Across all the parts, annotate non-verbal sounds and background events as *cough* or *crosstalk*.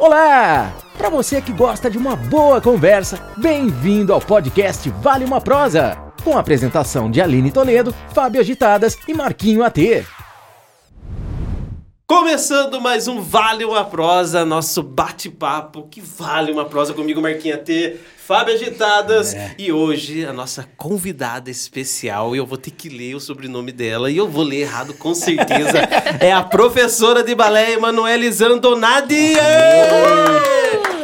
Olá! Para você que gosta de uma boa conversa, bem-vindo ao podcast Vale uma Prosa, com a apresentação de Aline Toledo, Fábio Agitadas e Marquinho AT. Começando mais um Vale uma Prosa, nosso bate-papo que vale uma prosa comigo, Marquinha T, Fábio Agitadas. É. E hoje a nossa convidada especial, e eu vou ter que ler o sobrenome dela, e eu vou ler errado com certeza, *laughs* é a professora de balé Emanuele Zandonadi.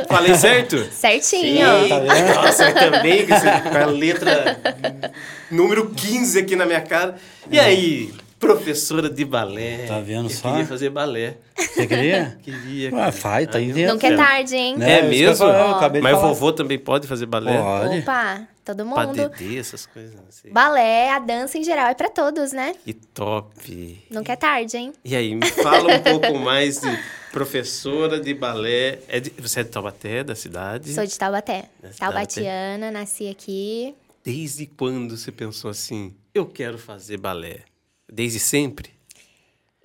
Falei certo? Certinho. Sim, tá Nossa, também com a letra número 15 aqui na minha cara. E aí? Professora de balé. Tá vendo eu só? queria fazer balé. Você queria? *laughs* queria. Ué, faz, tá inventando. Não quer tarde, hein? É, é mesmo? Mas o vovô também pode fazer balé? Pode. Opa, todo mundo. Padedê, essas coisas. Assim. Balé, a dança em geral é pra todos, né? Que top. Não quer tarde, hein? E aí, me fala um pouco mais de professora de balé. É de, você é de Taubaté, da cidade? Sou de Taubaté. Taubatiana, nasci aqui. Desde quando você pensou assim, eu quero fazer balé? Desde sempre?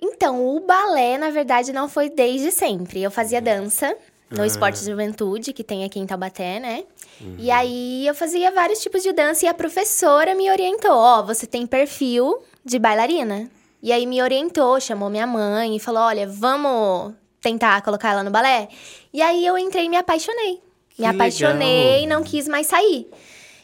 Então, o balé, na verdade, não foi desde sempre. Eu fazia uhum. dança no ah. Esporte de Juventude, que tem aqui em Taubaté, né? Uhum. E aí eu fazia vários tipos de dança e a professora me orientou: ó, oh, você tem perfil de bailarina. E aí me orientou, chamou minha mãe e falou: olha, vamos tentar colocar ela no balé? E aí eu entrei e me apaixonei. Que me apaixonei e não quis mais sair.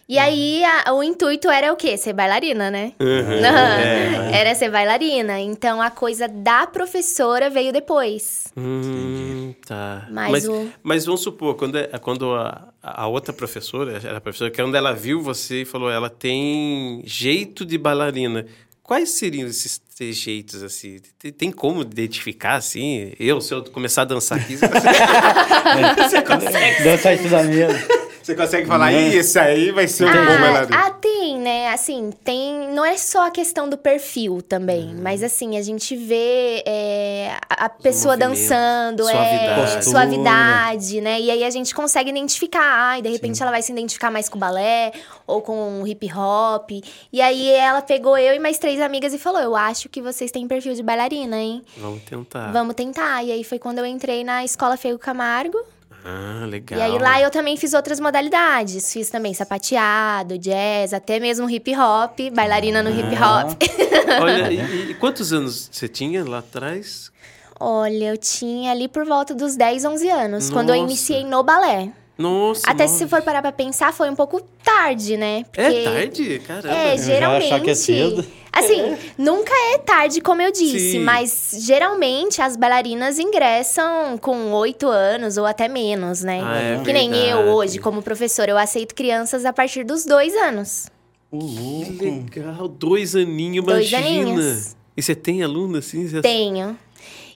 E aí, a, o intuito era o quê? Ser bailarina, né? Uhum, é. Era ser bailarina. Então, a coisa da professora veio depois. Hum, tá. Mas, mas, o... mas vamos supor, quando, é, quando a, a outra professora, era a professora, que quando ela viu você e falou, ela tem jeito de bailarina. Quais seriam esses jeitos, assim? Tem, como identificar, assim? Eu, se eu começar a dançar aqui... você *laughs* consegue? Dançar isso da mesa. Você consegue falar, né? isso aí vai ser um ah, bom bailarino. Ah, tem, né? Assim, tem. Não é só a questão do perfil também, hum. mas assim, a gente vê é, a pessoa dançando, suavidade. é suavidade, né? E aí a gente consegue identificar. Ai, de repente Sim. ela vai se identificar mais com o balé ou com o hip hop. E aí ela pegou eu e mais três amigas e falou: Eu acho que vocês têm perfil de bailarina, hein? Vamos tentar. Vamos tentar. E aí foi quando eu entrei na escola Feio Camargo. Ah, legal. E aí lá eu também fiz outras modalidades. Fiz também sapateado, jazz, até mesmo hip hop, bailarina no hip hop. *laughs* Olha, e, e, quantos anos você tinha lá atrás? Olha, eu tinha ali por volta dos 10, 11 anos, Nossa. quando eu iniciei no balé. Nossa. Até nossa. se for parar pra pensar, foi um pouco tarde, né? Porque, é tarde? Caramba. É, geralmente. Que é cedo. Assim, nunca é tarde, como eu disse, Sim. mas geralmente as bailarinas ingressam com oito anos ou até menos, né? Ah, é que nem eu hoje, como professora, eu aceito crianças a partir dos dois anos. que legal, dois aninhos, imagina. Dois aninhos. E você tem aluno assim? Você... Tenho.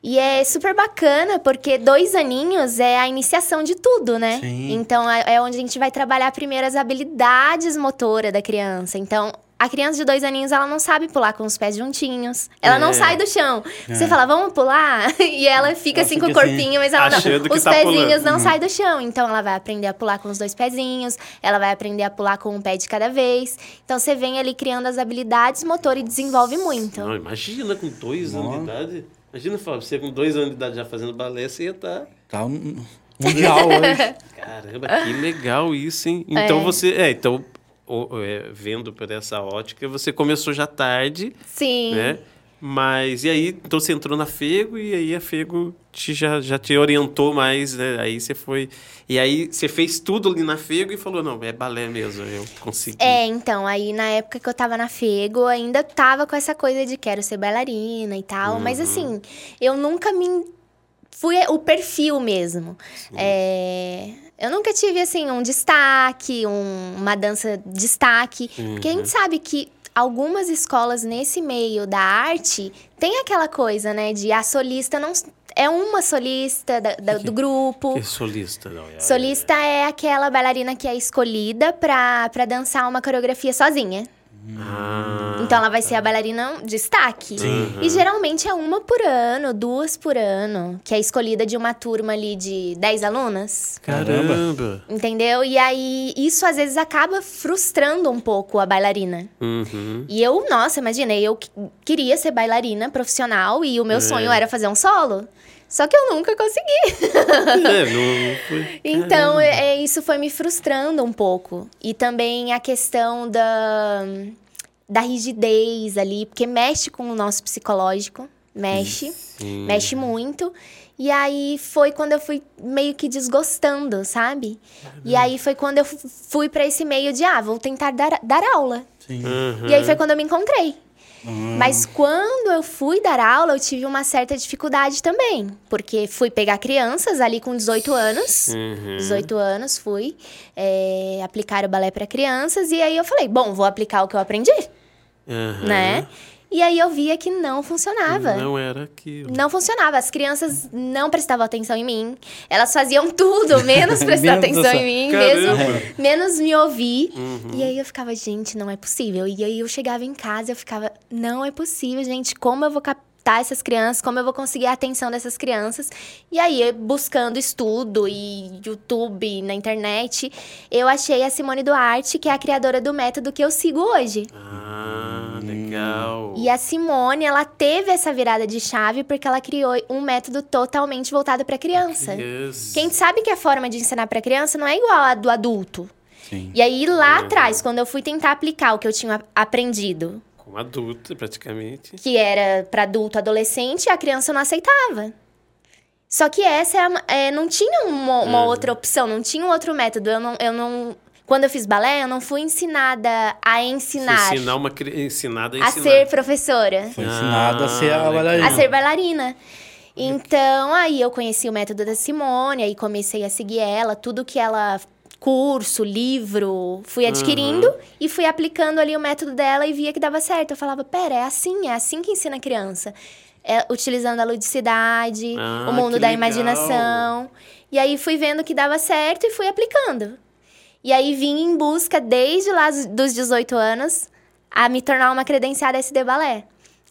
E é super bacana, porque dois aninhos é a iniciação de tudo, né? Sim. Então, é, é onde a gente vai trabalhar primeiro as habilidades motoras da criança. Então, a criança de dois aninhos, ela não sabe pular com os pés juntinhos. Ela é. não sai do chão. É. Você fala, vamos pular? *laughs* E ela fica ela assim fica com o assim, corpinho, assim, mas ela não. Os tá pezinhos pulando. não uhum. saem do chão. Então ela vai aprender a pular com os dois pezinhos, ela vai aprender a pular com um pé de cada vez. Então você vem ali criando as habilidades motor e desenvolve muito. Não, imagina com dois anos de idade. Imagina, Fábio, você com dois anos de idade já fazendo balé, você ia estar. Tá, tá um mundial hoje. *laughs* Caramba, que legal isso, hein? Então é. você. É, então, é, vendo por essa ótica, você começou já tarde. Sim. Né? Mas, e aí, então você entrou na Fego e aí a Fego te, já, já te orientou mais, né? Aí você foi. E aí você fez tudo ali na Fego e falou: não, é balé mesmo, eu consegui. É, então, aí na época que eu tava na Fego, ainda tava com essa coisa de quero ser bailarina e tal. Uhum. Mas assim, eu nunca me. Fui o perfil mesmo. É, eu nunca tive, assim, um destaque, um, uma dança destaque. Uhum. Porque a gente sabe que algumas escolas nesse meio da arte tem aquela coisa, né, de a solista não é uma solista da, da, do grupo. Que solista, não é? Solista é aquela bailarina que é escolhida para dançar uma coreografia sozinha. Ah, então ela vai ser a bailarina destaque. Sim. E geralmente é uma por ano, duas por ano, que é escolhida de uma turma ali de 10 alunas. Caramba! Entendeu? E aí isso às vezes acaba frustrando um pouco a bailarina. Uhum. E eu, nossa, imaginei, eu queria ser bailarina profissional e o meu é. sonho era fazer um solo. Só que eu nunca consegui. *laughs* É, não foi. Então, é, isso foi me frustrando um pouco. E também a questão da, da rigidez ali, porque mexe com o nosso psicológico, mexe, Sim. mexe muito. E aí foi quando eu fui meio que desgostando, sabe? E aí foi quando eu fu- fui pra esse meio de, ah, vou tentar dar, dar aula. Sim. Uhum. E aí foi quando eu me encontrei. Mas quando eu fui dar aula, eu tive uma certa dificuldade também. Porque fui pegar crianças ali com 18 anos. Uhum. 18 anos fui é, aplicar o balé para crianças. E aí eu falei, bom, vou aplicar o que eu aprendi, Uhum. né? E aí eu via que não funcionava. Não era aquilo. Não funcionava. As crianças não prestavam atenção em mim. Elas faziam tudo, *laughs* menos prestar Menos atenção em mim, Caramba. mesmo, menos me ouvir. Uhum. E aí eu ficava, gente, não é possível. E aí eu chegava em casa eu ficava, não é possível, gente. Como eu vou captar essas crianças? Como eu vou conseguir a atenção dessas crianças? E aí, buscando estudo e YouTube, na internet, eu achei a Simone Duarte, que é a criadora do método que eu sigo hoje. Ah, legal. E a Simone, ela teve essa virada de chave porque ela criou um método totalmente voltado para criança. Yes. Quem sabe que a forma de ensinar para criança não é igual à do adulto. Sim. E aí lá atrás, quando eu fui tentar aplicar o que eu tinha aprendido, Com adulta, praticamente. que era para adulto, adolescente, a criança não aceitava. Só que essa é a- é, não tinha uma, uma outra opção, não tinha um outro método. Eu não, eu não, quando eu fiz balé, eu não fui ensinada a ensinar, Ensinar uma ensinada a a ensinar. ser professora. Foi ensinado a ser Ah, a bailarina. a ser bailarina. Então, aí eu conheci o método da Simone, aí comecei a seguir ela, tudo que ela curso, livro, fui adquirindo e fui aplicando ali o método dela e via que dava certo. Eu falava, pera, é assim, é assim que ensina a criança. É, utilizando a ludicidade, Ah, o mundo da legal. imaginação. E aí fui vendo que dava certo e fui aplicando. E aí vim em busca, desde lá dos 18 anos, a me tornar uma credenciada SD Balé.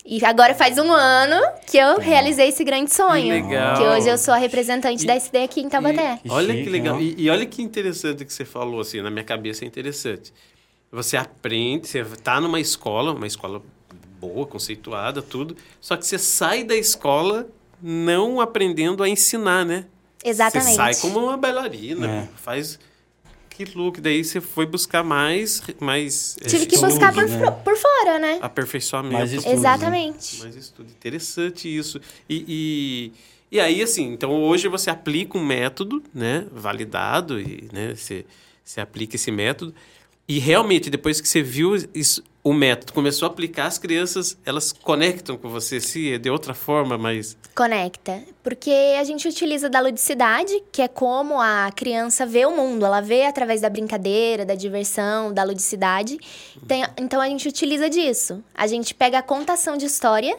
E agora faz um ano que eu realizei esse grande sonho. legal. Que hoje eu sou a representante E- da SD aqui em Taubaté. Que olha que legal. ó. E, e olha que interessante que você falou, assim, na minha cabeça é interessante. Você aprende, você tá numa escola, uma escola boa, conceituada, tudo, só que você sai da escola não aprendendo a ensinar, né? Exatamente. Você sai como uma bailarina, É. faz que look, daí você foi buscar mais, mais é, Tive que estudo, buscar por, né? por fora, né? aperfeiçoamento. Mais estudo, né? Exatamente. Mais estudo. Interessante isso. E, e, e aí, assim, então hoje você aplica um método, né? Validado, e né, você, você aplica esse método. E realmente, depois que você viu isso, o método, começou a aplicar, as crianças, elas conectam com você, se é de outra forma, mas... Conecta. Porque a gente utiliza da ludicidade, que é como a criança vê o mundo. Ela vê através da brincadeira, da diversão, da ludicidade. Tem- então a gente utiliza disso. A gente pega a contação de história,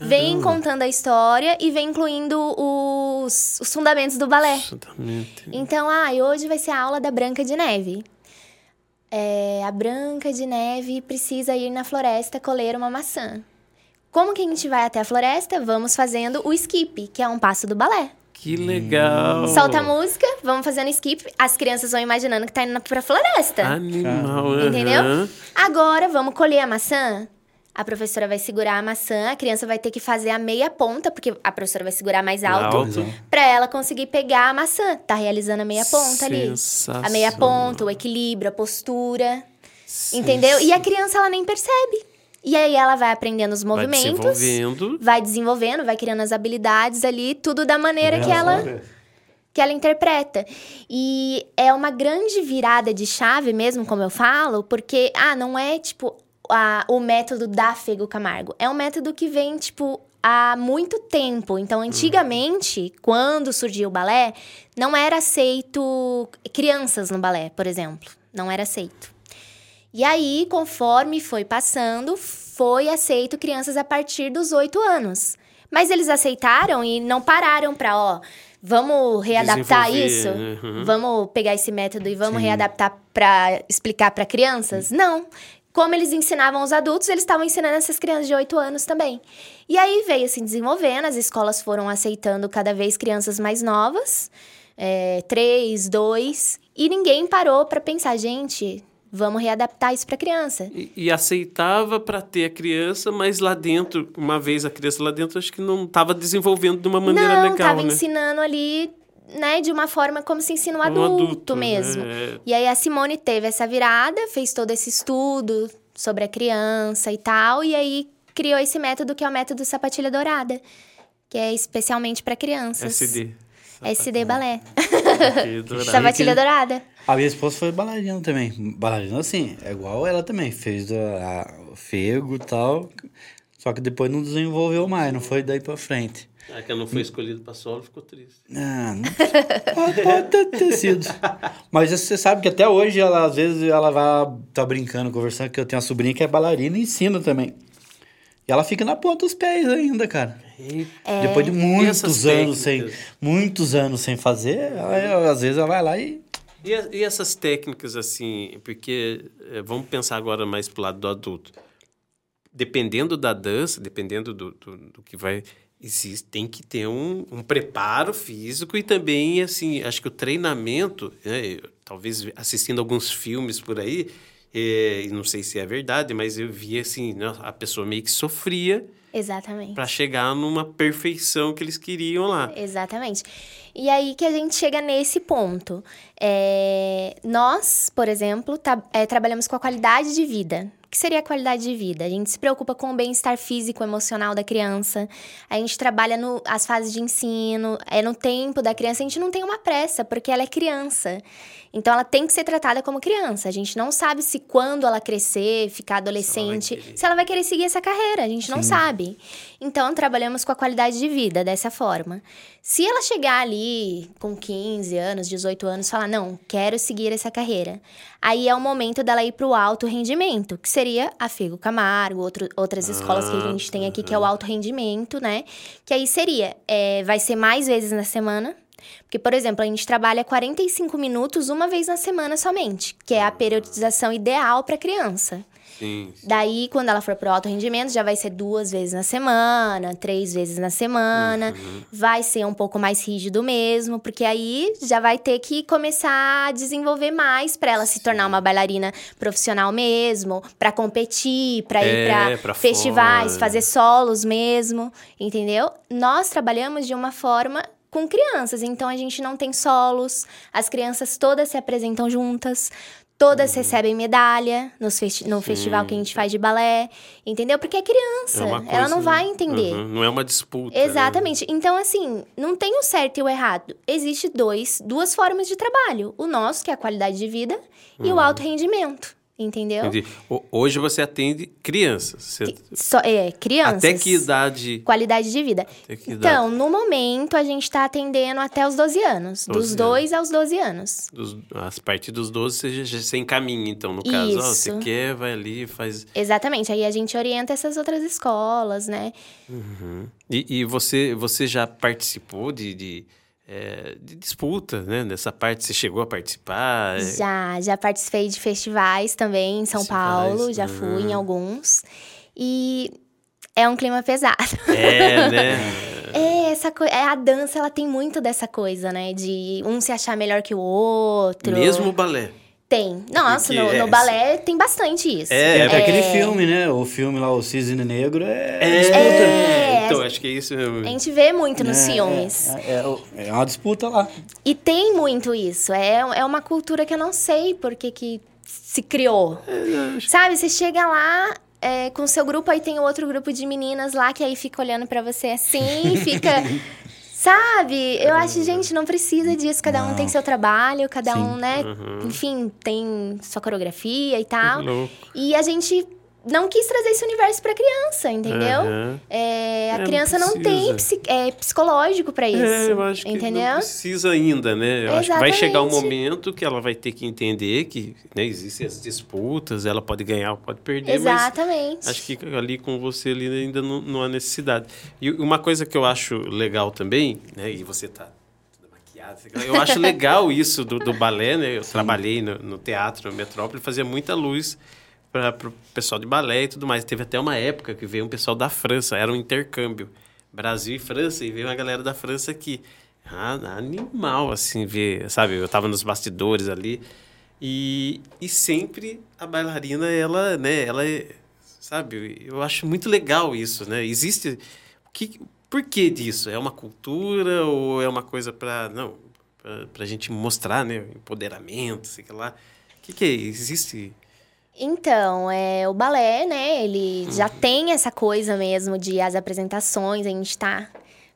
vem contando a história e vem incluindo os, os fundamentos do balé. Absolutamente. Então, ah, hoje vai ser a aula da Branca de Neve. É, a Branca de Neve precisa ir na floresta colher uma maçã. Como que a gente vai até a floresta? Vamos fazendo o skip, que é um passo do balé. Que legal! Solta a música, vamos fazendo skip. As crianças vão imaginando que tá indo pra floresta. Animal, Entendeu? aham. Agora, vamos colher a maçã? A professora vai segurar a maçã, a criança vai ter que fazer a meia ponta, porque a professora vai segurar mais alto, Alto. pra ela conseguir pegar a maçã. Tá realizando a meia ponta ali. A meia ponta, o equilíbrio, a postura. Entendeu? E a criança, ela nem percebe. E aí ela vai aprendendo os Vai movimentos, desenvolvendo. vai desenvolvendo, vai criando as habilidades ali, tudo da maneira que Ela que ela interpreta. E é uma grande virada de chave mesmo, como eu falo, porque, ah, não é, tipo, a- o método da Fego Camargo. É um método que vem, tipo, há muito tempo. Então, antigamente, quando surgiu o balé, não era aceito crianças no balé, por exemplo. Não era aceito. E aí, conforme foi passando, foi aceito crianças a partir dos oito anos. Mas eles aceitaram e não pararam pra, ó, vamos readaptar isso? uhum. Vamos pegar esse método e vamos readaptar pra explicar pra crianças? Não. Como eles ensinavam os adultos, eles estavam ensinando essas crianças de 8 anos também. E aí veio se desenvolvendo, as escolas foram aceitando cada vez crianças mais novas, é, três, dois, e ninguém parou pra pensar, gente, vamos readaptar isso para criança. E, e aceitava para ter a criança, mas lá dentro, uma vez a criança lá dentro, acho que não estava desenvolvendo de uma maneira não, legal, tava né? ensinando ali, né, de uma forma como se ensina um adulto, adulto, mesmo. é. E aí a Simone teve essa virada, fez todo esse estudo sobre a criança e tal, e aí criou esse método que é o método sapatilha dourada, que é especialmente para crianças. SD. SD balé. *laughs* Que dourado. Sapatilha dourada. A minha esposa foi bailarina também. Bailarina, assim, é igual ela também. Fez a, a- o fego e tal. Só que depois não desenvolveu mais, não foi daí pra frente. Ah, que ela não foi escolhido para solo, ficou triste. Ah, não, pode, *laughs* pode ter, ter sido. Mas você sabe que até hoje ela, às vezes, ela vai tá brincando, conversando, que eu tenho uma sobrinha que é bailarina e ensina também. E ela fica na ponta dos pés ainda, cara. É. Depois de muitos essas anos sem, muitos anos sem fazer, ela- às vezes ela vai lá e E, e essas técnicas, assim, porque eh, vamos pensar agora mais pro lado do adulto. Dependendo da dança, dependendo do, do, do que vai. Existe, tem que ter um, um preparo físico e também, assim, acho que o treinamento, né, talvez assistindo alguns filmes por aí, e não sei se é verdade, mas eu vi, assim, né, a pessoa meio que sofria Exatamente. para chegar numa perfeição que eles queriam lá. Exatamente. E aí que a gente chega nesse ponto. É, nós, por exemplo, tá- é, trabalhamos com a qualidade de vida. O que seria a qualidade de vida? A gente se preocupa com o bem-estar físico e emocional da criança. A gente trabalha no, as fases de ensino, é no tempo da criança. A gente não tem uma pressa, porque ela é criança. Então, ela tem que ser tratada como criança. A gente não sabe se quando ela crescer, ficar adolescente, querer. se ela vai querer seguir essa carreira. A gente não sabe. Então, trabalhamos com a qualidade de vida dessa forma. Se ela chegar ali com 15 anos, 18 anos, falar, não, quero seguir essa carreira. Aí é o momento dela ir para o alto rendimento, que seria a Figo Camargo, outro, outras escolas que a gente tem aqui, que é o alto rendimento, né? Que aí seria, é, vai ser mais vezes na semana. Porque, por exemplo, a gente trabalha 45 minutos uma vez na semana somente, que é a periodização ideal para criança. Sim. Daí, quando ela for pro alto rendimento, já vai ser duas vezes na semana, três vezes na semana. Vai ser um pouco mais rígido mesmo, porque aí já vai ter que começar a desenvolver mais para ela se tornar uma bailarina profissional mesmo, para competir, para É, ir para pra festivais, fora. fazer solos mesmo, entendeu? Nós trabalhamos de uma forma com crianças, então a gente não tem solos, as crianças todas se apresentam juntas, todas recebem medalha nos festi- no festival que a gente faz de balé, entendeu? Porque é criança, É uma ela não coisa- vai entender. Uhum, Não é uma disputa. né? Exatamente. Então, assim, não tem o certo e o errado. Existe dois, duas formas de trabalho. O nosso, que é a qualidade de vida, e o alto rendimento. Entendeu? Uhum. Entendi. Ho- Hoje você atende crianças. Você- Só, é, crianças. Até que idade? Qualidade de vida. Idade? Então, no momento, a gente tá atendendo até os 12 anos. 12 dos 2 aos 12 anos. Dos, a partir dos 12 você já, se encaminha, então, no caso. Ó, você Isso. quer, vai ali, faz. Exatamente. Aí a gente orienta essas outras escolas, né? E, e você, você já participou de, de, é, de disputa, né? Nessa parte, você chegou a participar? é? Já, já participei de festivais também em São Festivais, Paulo, já fui em alguns. E é um clima pesado. É, né? *laughs* É, essa coisa. A dança, ela tem muito dessa coisa, né? De um se achar melhor que o outro. Mesmo o balé. Tem. Nossa, no, é- no balé tem bastante isso. É, Tem até é- aquele filme, né? O filme lá, O Cisne Negro, é. É. Então, acho que é isso mesmo. A gente vê muito nos é, filmes. É, é, é uma disputa lá. E tem muito isso. É, é uma cultura que eu não sei por que, que se criou. Sabe, você chega lá é, com o seu grupo, aí tem outro grupo de meninas lá que aí fica olhando pra você assim, fica. *laughs* Sabe? Eu acho, gente, não precisa disso. Cada um tem seu trabalho, cada um, né? Enfim, tem sua coreografia e tal. louco. E a gente não quis trazer esse universo pra criança, entendeu? Aham. É, a É, não criança não, tem precisa. psi- é, psicológico pra isso. É, eu acho que entendeu? não precisa ainda, né? Eu acho que vai chegar um momento que ela vai ter que entender que né, existem as disputas, ela pode ganhar ou pode perder, Exatamente. mas acho que ali com você ali ainda não, não há necessidade. E uma coisa que eu acho legal também, né? E você tá eu acho legal isso do, do balé, né? Eu trabalhei no, no teatro, no Metrópole, fazia muita luz para o pessoal de balé e tudo mais. Teve até uma época que veio um pessoal da França, era um intercâmbio. Brasil e França, e veio uma galera da França aqui. Ah, animal, assim, ver, sabe? Eu tava nos bastidores ali. E, e sempre a bailarina, ela, né, ela sabe, eu acho muito legal isso, né? Existe, que, por que disso? É uma cultura ou é uma coisa para, não, para a gente mostrar, né, empoderamento, sei lá. O que, que é? Existe... Então, é, o balé, né, ele já tem essa coisa mesmo de as apresentações, a gente tá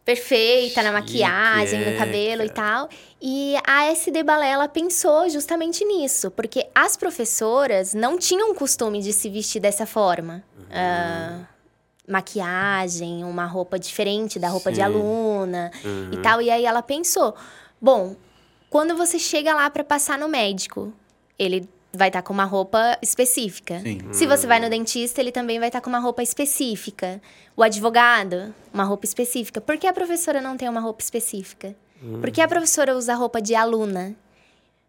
perfeita na maquiagem, é, no cabelo e tal. E a SD Balé, ela pensou justamente nisso, porque as professoras não tinham costume de se vestir dessa forma. Ah, maquiagem, uma roupa diferente da roupa de Sim. aluna e tal. E aí ela pensou, bom, quando você chega lá para passar no médico, ele vai estar com uma roupa específica. Sim. Se você vai no dentista, ele também vai estar com uma roupa específica. O advogado, uma roupa específica. Por que a professora não tem uma roupa específica? Por que a professora usa roupa de aluna?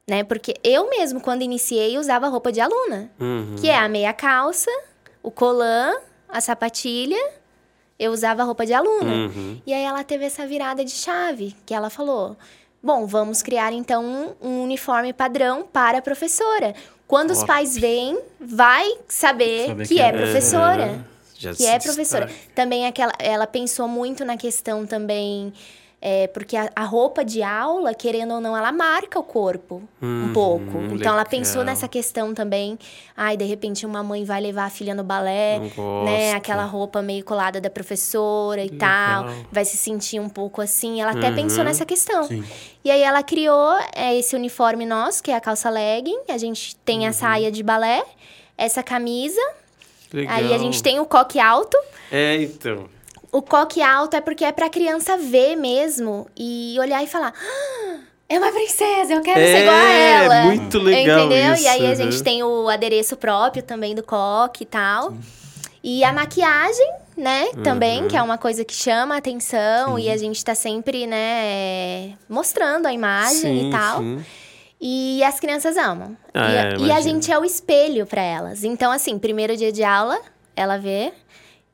Né? Porque eu mesmo, quando iniciei, usava roupa de aluna. Uhum. Que é a meia calça, o colã, a sapatilha. Eu usava roupa de aluna. Uhum. E aí ela teve essa virada de chave, que ela falou: Bom, vamos criar então um, um uniforme padrão para a professora. Quando os pais veem, vai saber, Saber que, que é é. professora. Já Que é professora. destaca. Também aquela, ela pensou muito na questão também. É, porque a, a roupa de aula, querendo ou não, ela marca o corpo um Uhum, pouco. Então ela legal. pensou nessa questão também. Ai, de repente uma mãe vai levar a filha no balé, né? Aquela roupa meio colada da professora e tal. Legal. Vai se sentir um pouco assim. Ela até Uhum. pensou nessa questão. Sim. E aí ela criou é, esse uniforme nosso, que é a calça legging. A gente tem Uhum. a saia de balé, essa camisa. Legal. Aí a gente tem o coque alto. É, então. O coque alto é porque é pra criança ver mesmo e olhar e falar: "Ah, é uma princesa, eu quero ser igual a É, ela. muito legal Entendeu? isso, e aí a gente tem o adereço próprio também do coque e tal. E a maquiagem, né, também, Uhum. que é uma coisa que chama a atenção e a gente tá sempre, né, mostrando a imagem Sim, e tal. sim. E as crianças amam. Ah, e, é, e a gente é o espelho pra elas. Então, assim, primeiro dia de aula, ela vê.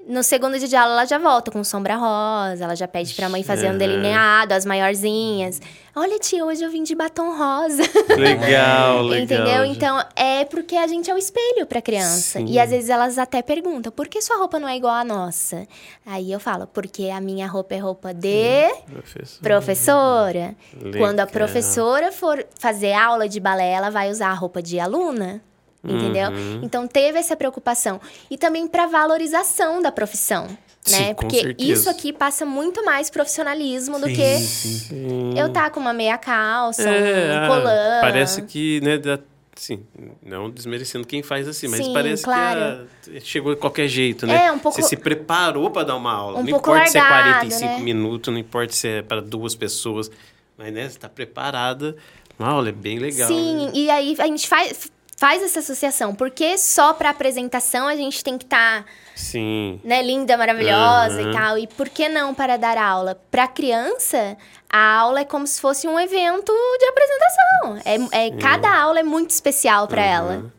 No segundo dia de aula, ela já volta com sombra rosa. Ela já pede pra mãe fazer um Aham. delineado, as maiorzinhas. Olha, tia, hoje eu vim de batom rosa. Legal, *laughs* legal. Entendeu? Então, é porque a gente é o espelho pra criança. Sim. E às vezes elas até perguntam, por que sua roupa não é igual à nossa? Aí eu falo, porque a minha roupa é roupa de Professor. professora. Quando a professora for fazer aula de balé, ela vai usar a roupa de aluna. Entendeu? Uhum. Então teve essa preocupação. E também para valorização da profissão. Sim, né? Porque isso aqui passa muito mais profissionalismo do Sim, que sim. eu tá com uma meia calça, É, um ah, colã. Parece que, né, dá, assim, não desmerecendo quem faz assim, mas Sim, parece claro. que ah, chegou de qualquer jeito, né? É, um pouco- Você se preparou para dar uma aula. Um não importa se é largado, 45 né? minutos, não importa se é para duas pessoas, mas, né, você tá preparada. Uma aula é bem legal. Sim, né? e aí a gente faz, faz essa associação. Porque só pra apresentação a gente tem que estar. Sim. né, linda, maravilhosa Uhum. e tal. E por que não para dar aula? Para criança, a aula é como se fosse um evento de apresentação. É, é cada aula é muito especial para ela. Uhum.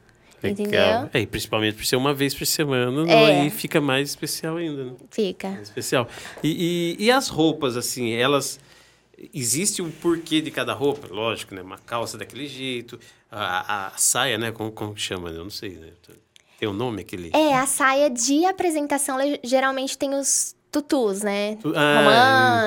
Legal. Entendeu? É, e principalmente por ser uma vez por semana, É. aí fica mais especial ainda, né? Fica. especial. E, e, e as roupas, assim, elas. Existe um porquê de cada roupa? Lógico, né? Uma calça daquele jeito, a, a saia, né? Como, como que chama? Eu não sei, né? Tem um nome aquele. É, a saia de apresentação geralmente tem os tutus, né? Ah,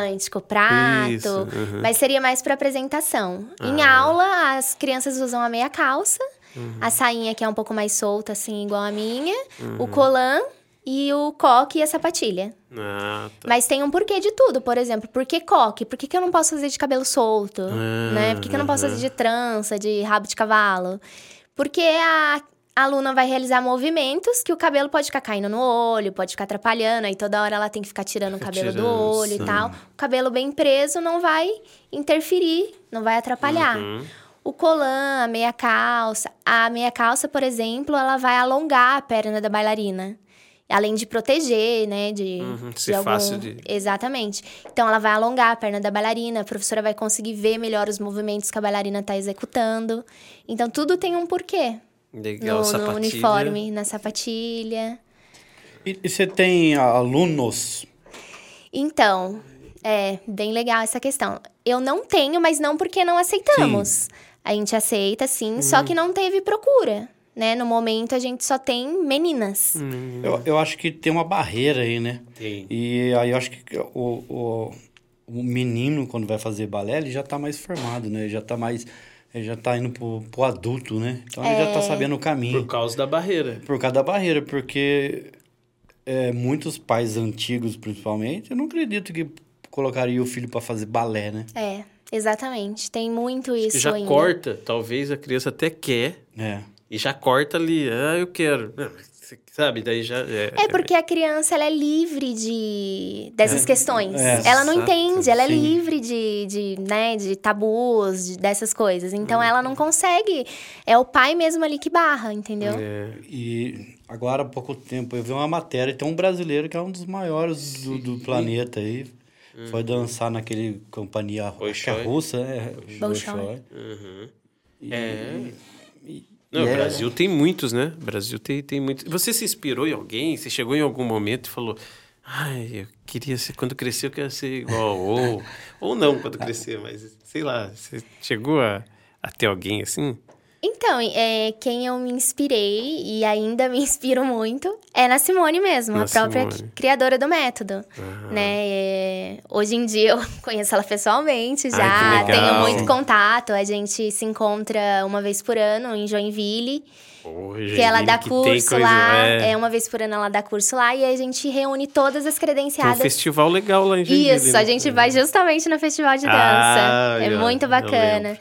Romântico, prato. Isso, uhum. Mas seria mais para apresentação. Em Ah. aula, as crianças usam a meia calça, Uhum. a sainha que é um pouco mais solta, assim, igual a minha, o colã e o coque e a sapatilha. Ah, tá. Mas tem um porquê de tudo, por exemplo, por que coque? Por que, que eu não posso fazer de cabelo solto? Ah, né? Por que, que eu não posso fazer de trança, de rabo de cavalo? Porque a aluna vai realizar movimentos que o cabelo pode ficar caindo no olho, pode ficar atrapalhando, aí toda hora ela tem que ficar tirando o cabelo do tirando, olho sim. e tal. O cabelo bem preso não vai interferir, não vai atrapalhar. Uhum. O colã, a meia calça. A meia calça, por exemplo, ela vai alongar a perna da bailarina. Além de proteger, né? De, Uhum, de ser fácil de- Exatamente. Então, ela vai alongar a perna da bailarina, a professora vai conseguir ver melhor os movimentos que a bailarina está executando. Então, tudo tem um porquê. Legal, No, no uniforme, na sapatilha. E, e você tem alunos? Então, é bem legal essa questão. Eu não tenho, mas não porque não aceitamos. A gente aceita, sim, só Uhum. que não teve procura, né? No momento a gente só tem meninas. Hum. Eu, eu acho que tem uma barreira aí, né? Tem. E aí eu acho que o, o, o menino, quando vai fazer balé, ele já tá mais formado, né? Ele já tá mais. Ele já tá indo pro, pro adulto, né? Então ele já tá sabendo o caminho. Por causa da barreira. Por causa da barreira, porque é, muitos pais antigos, principalmente, eu não acredito que colocaria o filho para fazer balé, né? É, exatamente. Tem muito isso já ainda. corta, talvez a criança até quer, É. e já corta ali, ah, eu quero. Sabe, daí já... É, É porque a criança ela é livre de dessas questões. é. ela não Exato, entende, ela é sim. livre de, de, né, de tabus, de- dessas coisas. Então ela não consegue. É o pai mesmo ali que barra, entendeu? É, E agora há pouco tempo eu vi uma matéria, tem um brasileiro que é um dos maiores do, do planeta aí. Foi dançar naquele companhia é Bolshoi. russa, né? Bolshoi. Bolshoi. uhum. E- É. Não, o é- Brasil tem muitos, né? O Brasil tem, tem muitos. Você se inspirou em alguém? Você chegou em algum momento e falou... Ai, eu queria ser... Quando crescer, eu quero ser igual. ou, ou não quando *laughs* crescer, mas... Sei lá, você chegou a, a ter alguém assim? Então, é, quem eu me inspirei e ainda me *laughs* inspiro muito é na Simone mesmo, Na a própria Simone. criadora do método. Né? É, hoje em dia eu *laughs* conheço ela pessoalmente já, Ai, tenho muito contato. A gente se encontra uma vez por ano em Joinville. Que ela dá que curso lá, é. é. uma vez por ano ela dá curso lá, e a gente reúne todas as Tem um credenciadas. festival legal lá em Joinville, Isso, né? a gente vai justamente no festival de dança. Ah, é muito bacana.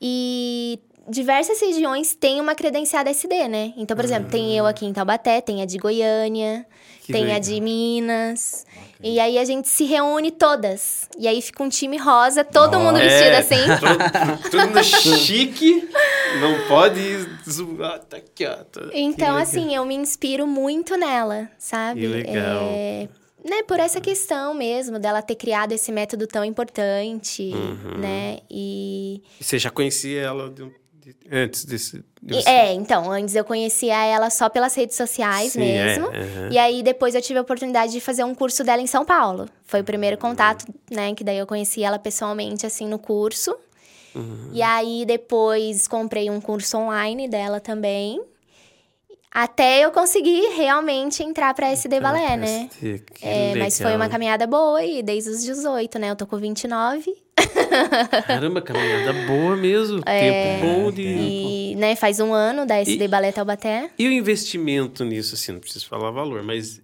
E diversas regiões têm uma credenciada SD, né? Então, por exemplo, tem eu aqui em Taubaté, tem a de Goiânia, Que tem legal. a de Minas. E aí a gente se reúne todas. E aí fica um time rosa, todo mundo É, vestido assim. Tudo, tudo *laughs* no chique, não pode zoar. Tá aqui, ó. tá- Então, assim, eu me inspiro muito nela, sabe? Que legal. É, né, por essa questão mesmo, dela ter criado esse método tão importante, Uhum. né? E, Você já conhecia ela de um- antes desse. de e- você- É, então, antes eu conhecia ela só pelas redes sociais Sim, mesmo. é, aham. E aí depois eu tive a oportunidade de fazer um curso dela em São Paulo. Foi o primeiro contato, né? Que daí eu conheci ela pessoalmente, assim, no curso. Uhum. E aí depois comprei um curso online dela também. Até eu conseguir realmente entrar pra SD Balé, né? Que É, mas foi uma caminhada boa e desde os 18, né? Eu tô com 29. Caramba, caminhada boa mesmo. É. Tempo bom de. E, né, faz um ano da SD E- Balé Taubaté. E o investimento nisso, assim, não preciso falar valor, mas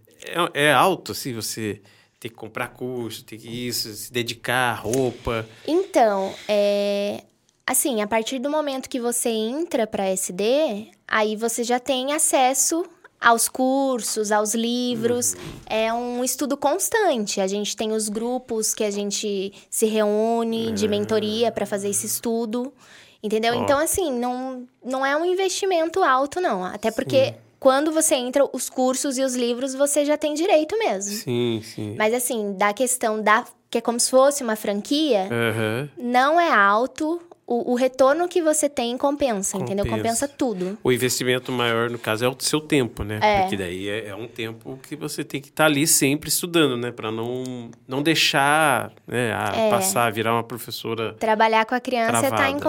é, é alto, assim, você ter que comprar curso, ter que isso, se dedicar, roupa. Então, é, assim, a partir do momento que você entra para SD, aí você já tem acesso aos cursos, aos livros. É um estudo constante. A gente tem os grupos que a gente se reúne de mentoria para fazer esse estudo. Entendeu? Ó. Então, assim, não, não é um investimento alto, não. Até porque quando você entra, os cursos e os livros, você já tem direito mesmo. Sim, sim. Mas assim, da questão da. que é como se fosse uma franquia, Aham. não é alto. O, o retorno que você tem compensa, entendeu? Compensa. Compensa tudo. O investimento maior, no caso, é o seu tempo, né? É. Porque daí é, é um tempo que você tem que estar ali sempre estudando, né? Pra não, não deixar né, a É. passar, virar uma professora Trabalhar com a criança é estar em Travada.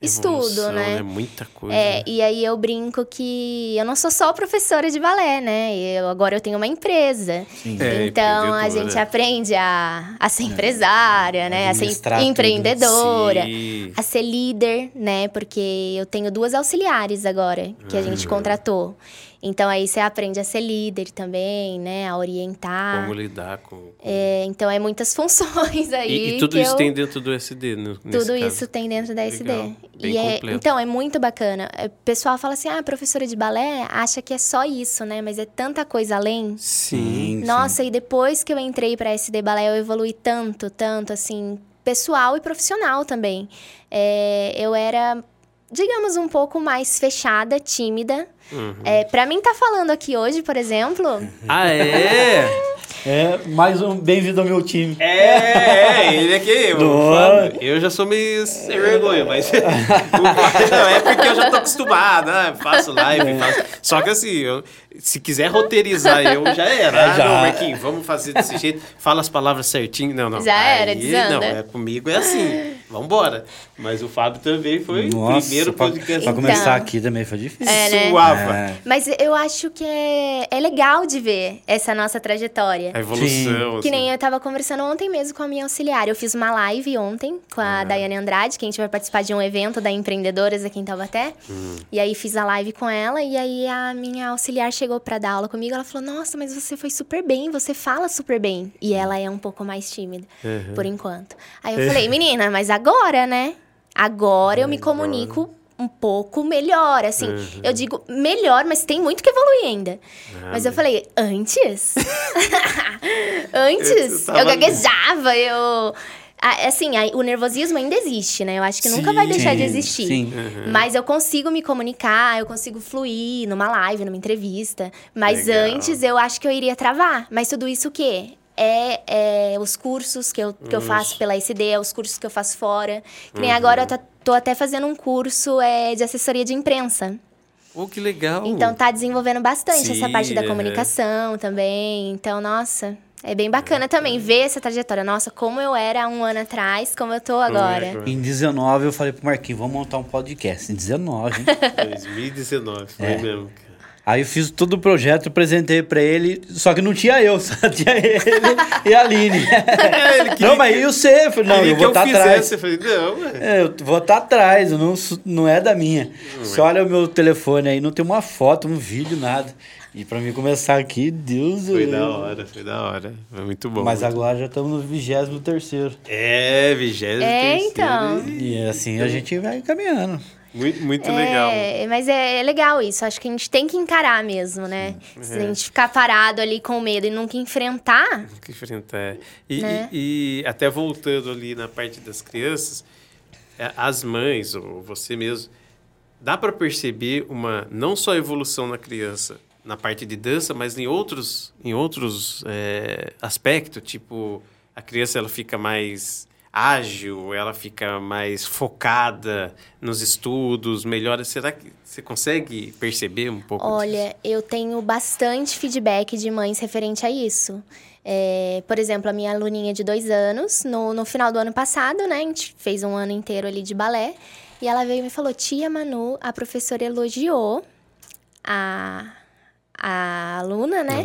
Estudo, né? Muita coisa. É, e aí eu brinco que eu não sou só professora de balé, né? Eu, agora eu tenho uma empresa. Sim. É, então a gente aprende a, a ser empresária, né? A ser tudo. empreendedora. A ser líder, né? Porque eu tenho duas auxiliares agora que a Uhum. gente contratou. Então aí você aprende a ser líder também, né? A orientar. Como lidar com... É, então é muitas *laughs* funções aí. E, e tudo que isso eu... tem dentro do SD, no, nesse Tudo caso. isso tem dentro da SD. Legal, bem E é, completo. então, é muito bacana. É, O pessoal fala assim, ah, professora de balé acha que é só isso, né? Mas é tanta coisa além. Sim. Nossa, e depois que eu entrei pra SD Balé, eu evolui tanto, tanto, assim, pessoal e profissional também. É, eu era, digamos, um pouco mais fechada, tímida. Uhum. É, pra mim tá falando aqui hoje, por exemplo, Ah, é? É, mais um bem-vindo ao meu time. É, é, ele aqui. Fábio, eu já sou meio sem vergonha, mas *laughs* não, é porque eu já tô acostumado, né? Faço live, faço. Só que assim, eu- se quiser roteirizar eu, já era. Ah, Já. não, Marquinhos, vamos fazer desse jeito, fala as palavras certinho. Não, não. Já era, aí, desanda. Não, é, comigo é assim. vambora. Mas o Fábio também foi o primeiro pra, podcast. pra Então. começar aqui também foi difícil. É, né? Suava. É. Mas eu acho que é, é legal de ver essa nossa trajetória. A evolução. Que assim. nem eu tava conversando ontem mesmo com a minha auxiliar. Eu fiz uma live ontem com a Daiane Andrade, que a gente vai participar de um evento da Empreendedoras aqui em Taubaté. E aí fiz a live com ela e aí a minha auxiliar chegou pra dar aula comigo. Ela falou: Nossa, mas você foi super bem, você fala super bem. E ela é um pouco mais tímida, por enquanto. Aí eu falei: Menina, mas agora, né? Agora eu me comunico um pouco melhor, assim. Eu digo melhor, mas tem muito que evoluir ainda. mas eu falei, antes? *laughs* antes? Eu Eu gaguejava, eu... Ah, Assim, o nervosismo ainda existe, né? Eu acho que nunca vai Sim, deixar de existir. sim. Mas eu consigo me comunicar, eu consigo fluir numa live, numa entrevista. Mas Legal. antes eu acho que eu iria travar. Mas tudo isso o quê? É, é os cursos que eu, que eu faço pela ICD, é os cursos que eu faço fora. Que nem agora eu tá- tô até fazendo um curso é, de assessoria de imprensa. Pô, que legal. Então tá desenvolvendo bastante Sim, essa parte da é. comunicação também. Então, nossa, é bem bacana também ver essa trajetória. Nossa, como eu era um ano atrás, como eu tô agora. agora. Em 19 eu falei pro Marquinhos, vamos montar um podcast. Em 19, hein? *laughs* 2019, foi É. mesmo. Aí eu fiz todo o projeto, apresentei pra ele, só que não tinha eu, *laughs* só tinha ele e a Aline. *laughs* É, ele queria não, mas e você? Eu falei, não, eu que vou estar fizesse. atrás. Eu falei, não, ué. É, eu vou estar atrás, eu não, não é da minha. Você olha o meu telefone aí, não tem uma foto, um vídeo, nada. E pra mim começar aqui, Deus... Foi eu- da hora, foi da hora. Foi muito bom. Mas muito agora já estamos no 23 terceiro. É, vigésimo É, terceiro então. e- E assim a gente vai caminhando. Muito, muito legal. É, mas é, é legal isso. Acho que a gente tem que encarar mesmo, né? Se a gente ficar parado ali com medo e nunca enfrentar, Que enfrentar. é. E, Né? e- e até voltando ali na parte das crianças, é, as mães, ou você mesmo, dá para perceber uma não só evolução na criança na parte de dança, mas em outros, em outros é, aspectos, tipo a criança ela fica mais ágil, ela fica mais focada nos estudos, melhora. Será que você consegue perceber um pouco? disso? Olha, eu tenho bastante feedback de mães referente a isso. É, por exemplo, a minha aluninha de dois anos, no, no final do ano passado, né? A gente fez um ano inteiro ali de balé. E ela veio e me falou: Tia Manu, a professora elogiou a, a aluna, né?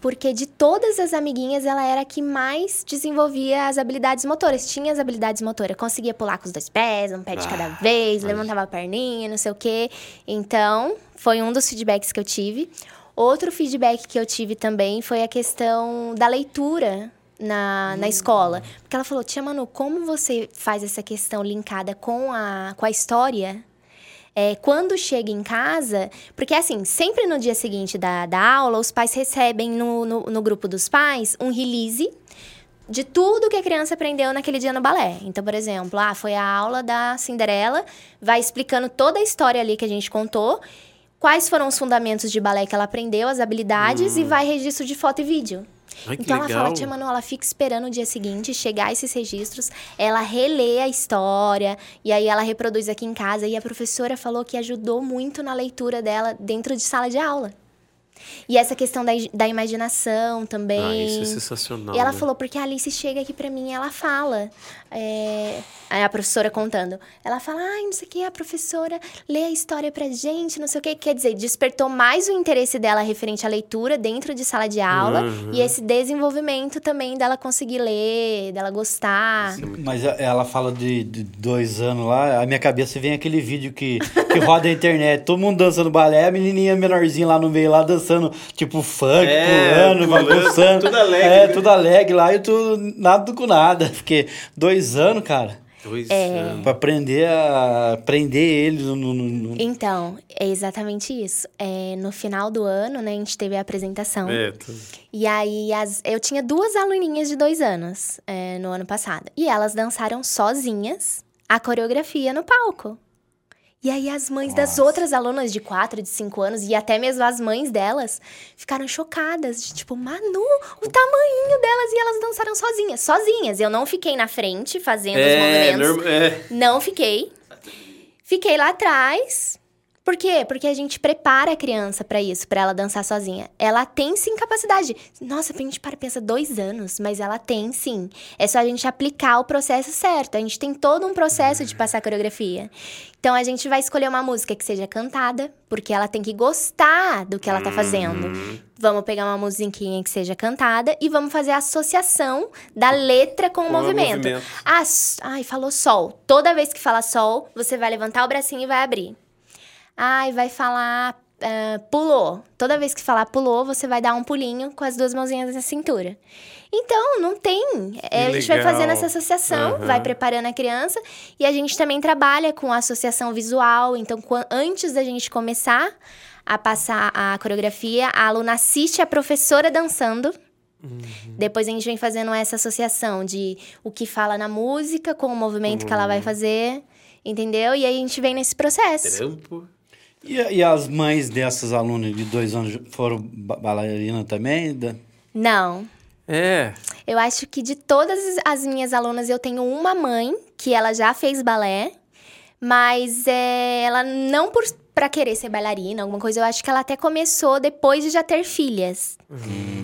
Porque de todas as amiguinhas, ela era a que mais desenvolvia as habilidades motoras. Tinha as habilidades motoras. Conseguia pular com os dois pés, um pé de cada Ah, vez, levantava a perninha, não sei o quê. Então, foi um dos feedbacks que eu tive. Outro feedback que eu tive também foi a questão da leitura na, na escola. Porque ela falou, Tia Manu, como você faz essa questão linkada com a, com a história? É, quando chega em casa, porque assim, sempre no dia seguinte da, da aula, os pais recebem no, no, no grupo dos pais um release de tudo que a criança aprendeu naquele dia no balé. Então, por exemplo, ah, foi a aula da Cinderela, vai explicando toda a história ali que a gente contou, quais foram os fundamentos de balé que ela aprendeu, as habilidades, e vai registro de foto e vídeo. Ai, então ela legal. fala, tia Manu, ela fica esperando o dia seguinte chegar esses registros, ela relê a história, e aí ela reproduz aqui em casa. E a professora falou que ajudou muito na leitura dela dentro de sala de aula. E essa questão da, da imaginação também. Ah, isso é sensacional. E ela né? falou, porque a Alice chega aqui pra mim e ela fala. É, aí a professora contando. Ela fala, ai, não sei o que, a professora lê a história pra gente, não sei o que. Quer dizer, despertou mais o interesse dela referente à leitura dentro de sala de aula. Uhum. E esse desenvolvimento também dela conseguir ler, dela gostar. Mas a- ela fala de, de dois anos lá, a minha cabeça vem aquele vídeo que, que roda na internet, todo mundo dançando balé, a menininha menorzinha lá no meio lá dançando, tipo funk, É, pulando, pulando, bagunçando. tudo alegre, É, né? tudo alegre lá e tudo nada com nada. *laughs* Porque dois anos, cara, Dois É. anos. pra aprender a prender ele no... no- no- Então, é exatamente isso. É, no final do ano, né, a gente teve a apresentação. É, tu- E aí, as- eu tinha duas aluninhas de dois anos é, no ano passado. E elas dançaram sozinhas a coreografia no palco. E aí, as mães das Nossa. outras alunas de quatro, de cinco anos, e até mesmo as mães delas, ficaram chocadas. De, tipo, Manu, o tamanho delas. E elas dançaram sozinhas. Sozinhas. Eu não fiquei na frente fazendo os é, movimentos. norma- é. Não fiquei. Fiquei lá atrás, Por quê? Porque a gente prepara a criança pra isso, pra ela dançar sozinha. Ela tem sim capacidade. Nossa, a gente para pensa dois anos, mas ela tem sim. É só a gente aplicar o processo certo. A gente tem todo um processo de passar coreografia. Então a gente vai escolher uma música que seja cantada, porque ela tem que gostar do que ela tá fazendo. Vamos pegar uma musiquinha que seja cantada e vamos fazer a associação da letra com o Com o movimento. movimento. Ah, ai, falou sol. Toda vez que fala sol, você vai levantar o bracinho e vai abrir. Ai, vai falar ah, pulou. Toda vez que falar pulou, você vai dar um pulinho com as duas mãozinhas na cintura. Então, não tem. É, a gente vai fazendo essa associação, Aham. vai preparando a criança. E a gente também trabalha com a associação visual. Então, antes da gente começar a passar a coreografia, a aluna assiste a professora dançando. Depois a gente vem fazendo essa associação de o que fala na música com o movimento que ela vai fazer. Entendeu? E aí a gente vem nesse processo. Trampo. E, e as mães dessas alunas de dois anos foram ba- bailarina também? Não. É. Eu acho que de todas as minhas alunas, eu tenho uma mãe que ela já fez balé, mas é, ela não por para querer ser bailarina, alguma coisa, eu acho que ela até começou depois de já ter filhas.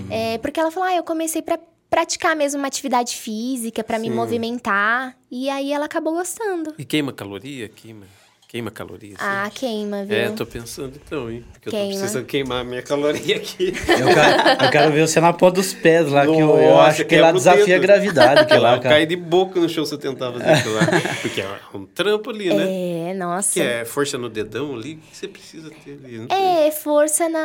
É, porque ela falou: "Ah, eu comecei pra praticar mesmo uma atividade física, pra me movimentar", e aí ela acabou gostando. E queima caloria? Queima. Queima caloria. sim. Ah, queima, viu? É, tô pensando então, hein? Porque eu Queima. tô precisando queimar a minha caloria aqui. Eu quero, eu quero ver você na ponta dos pés lá, que eu, eu Nossa, acho que lá desafia dedo. a gravidade. Que lá, eu cara. caí de boca no chão se eu tentar fazer aquilo lá. Porque é um trampo ali, né? É, nossa. Que é força no dedão ali, o que você precisa ter ali? É, força na.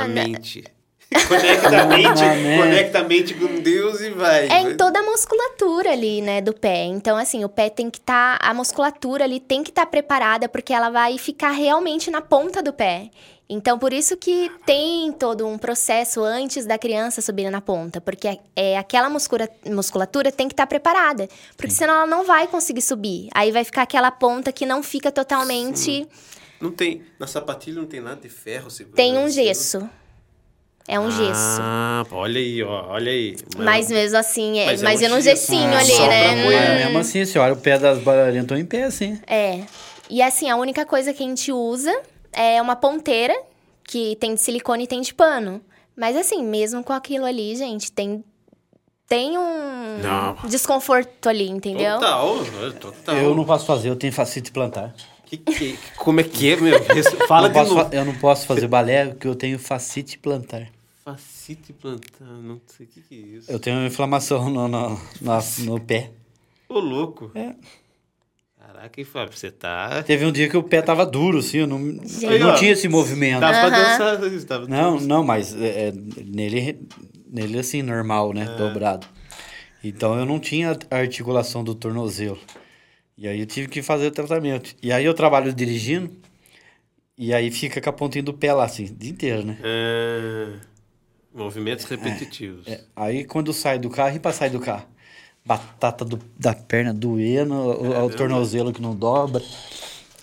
Na na- mente. *laughs* Conecta a mente, Na mente. conecta a mente com Deus e vai. É em toda a musculatura ali, né, do pé. Então, assim, o pé tem que estar. a musculatura ali tem que estar preparada, porque ela vai ficar realmente na ponta do pé. Então, por isso que tem todo um processo antes da criança subir na ponta. Porque é, aquela muscula- musculatura tem que estar preparada. Porque senão ela não vai conseguir subir. Aí vai ficar aquela ponta que não fica totalmente. Não tem. Na sapatilha não tem nada de ferro. Tem um assim, né? É um gesso. Ah, olha aí, ó. Olha aí. Mas mesmo assim, é, Mas mas, é é um gessinho Ah, ali, né? Mas Hum. mesmo assim, você olha o pé das bailarinas, estão em pé, assim. É. E assim, a única coisa que a gente usa é uma ponteira, que tem de silicone e tem de pano. Mas assim, mesmo com aquilo ali, gente, tem, tem um Não. desconforto ali, entendeu? Total, total. Eu não posso fazer, eu tenho facite plantar. Que, que, como é que é, meu? *laughs* Fala não de novo. eu não posso fazer balé porque eu tenho facite plantar. Facite plantar, não sei o que, que é isso. Eu tenho inflamação no, no, na- no pé. Ô, louco. É. Caraca, hein, Fábio? Você tá. Teve um dia que o pé tava duro, assim, eu não, eu não tinha esse movimento. Tava pra Aham. dançar. Tava... Não, não, mas é, é, nele, nele assim, normal, né? Dobrado. Então eu não tinha articulação do tornozelo. E aí eu tive que fazer o tratamento. E aí eu trabalho dirigindo, e aí fica com a pontinha do pé lá, assim, o dia inteiro, né? Ah, movimentos repetitivos. É, aí quando sai do carro, e pra sair do carro? Batata do- da perna doendo, o, o tornozelo que não dobra.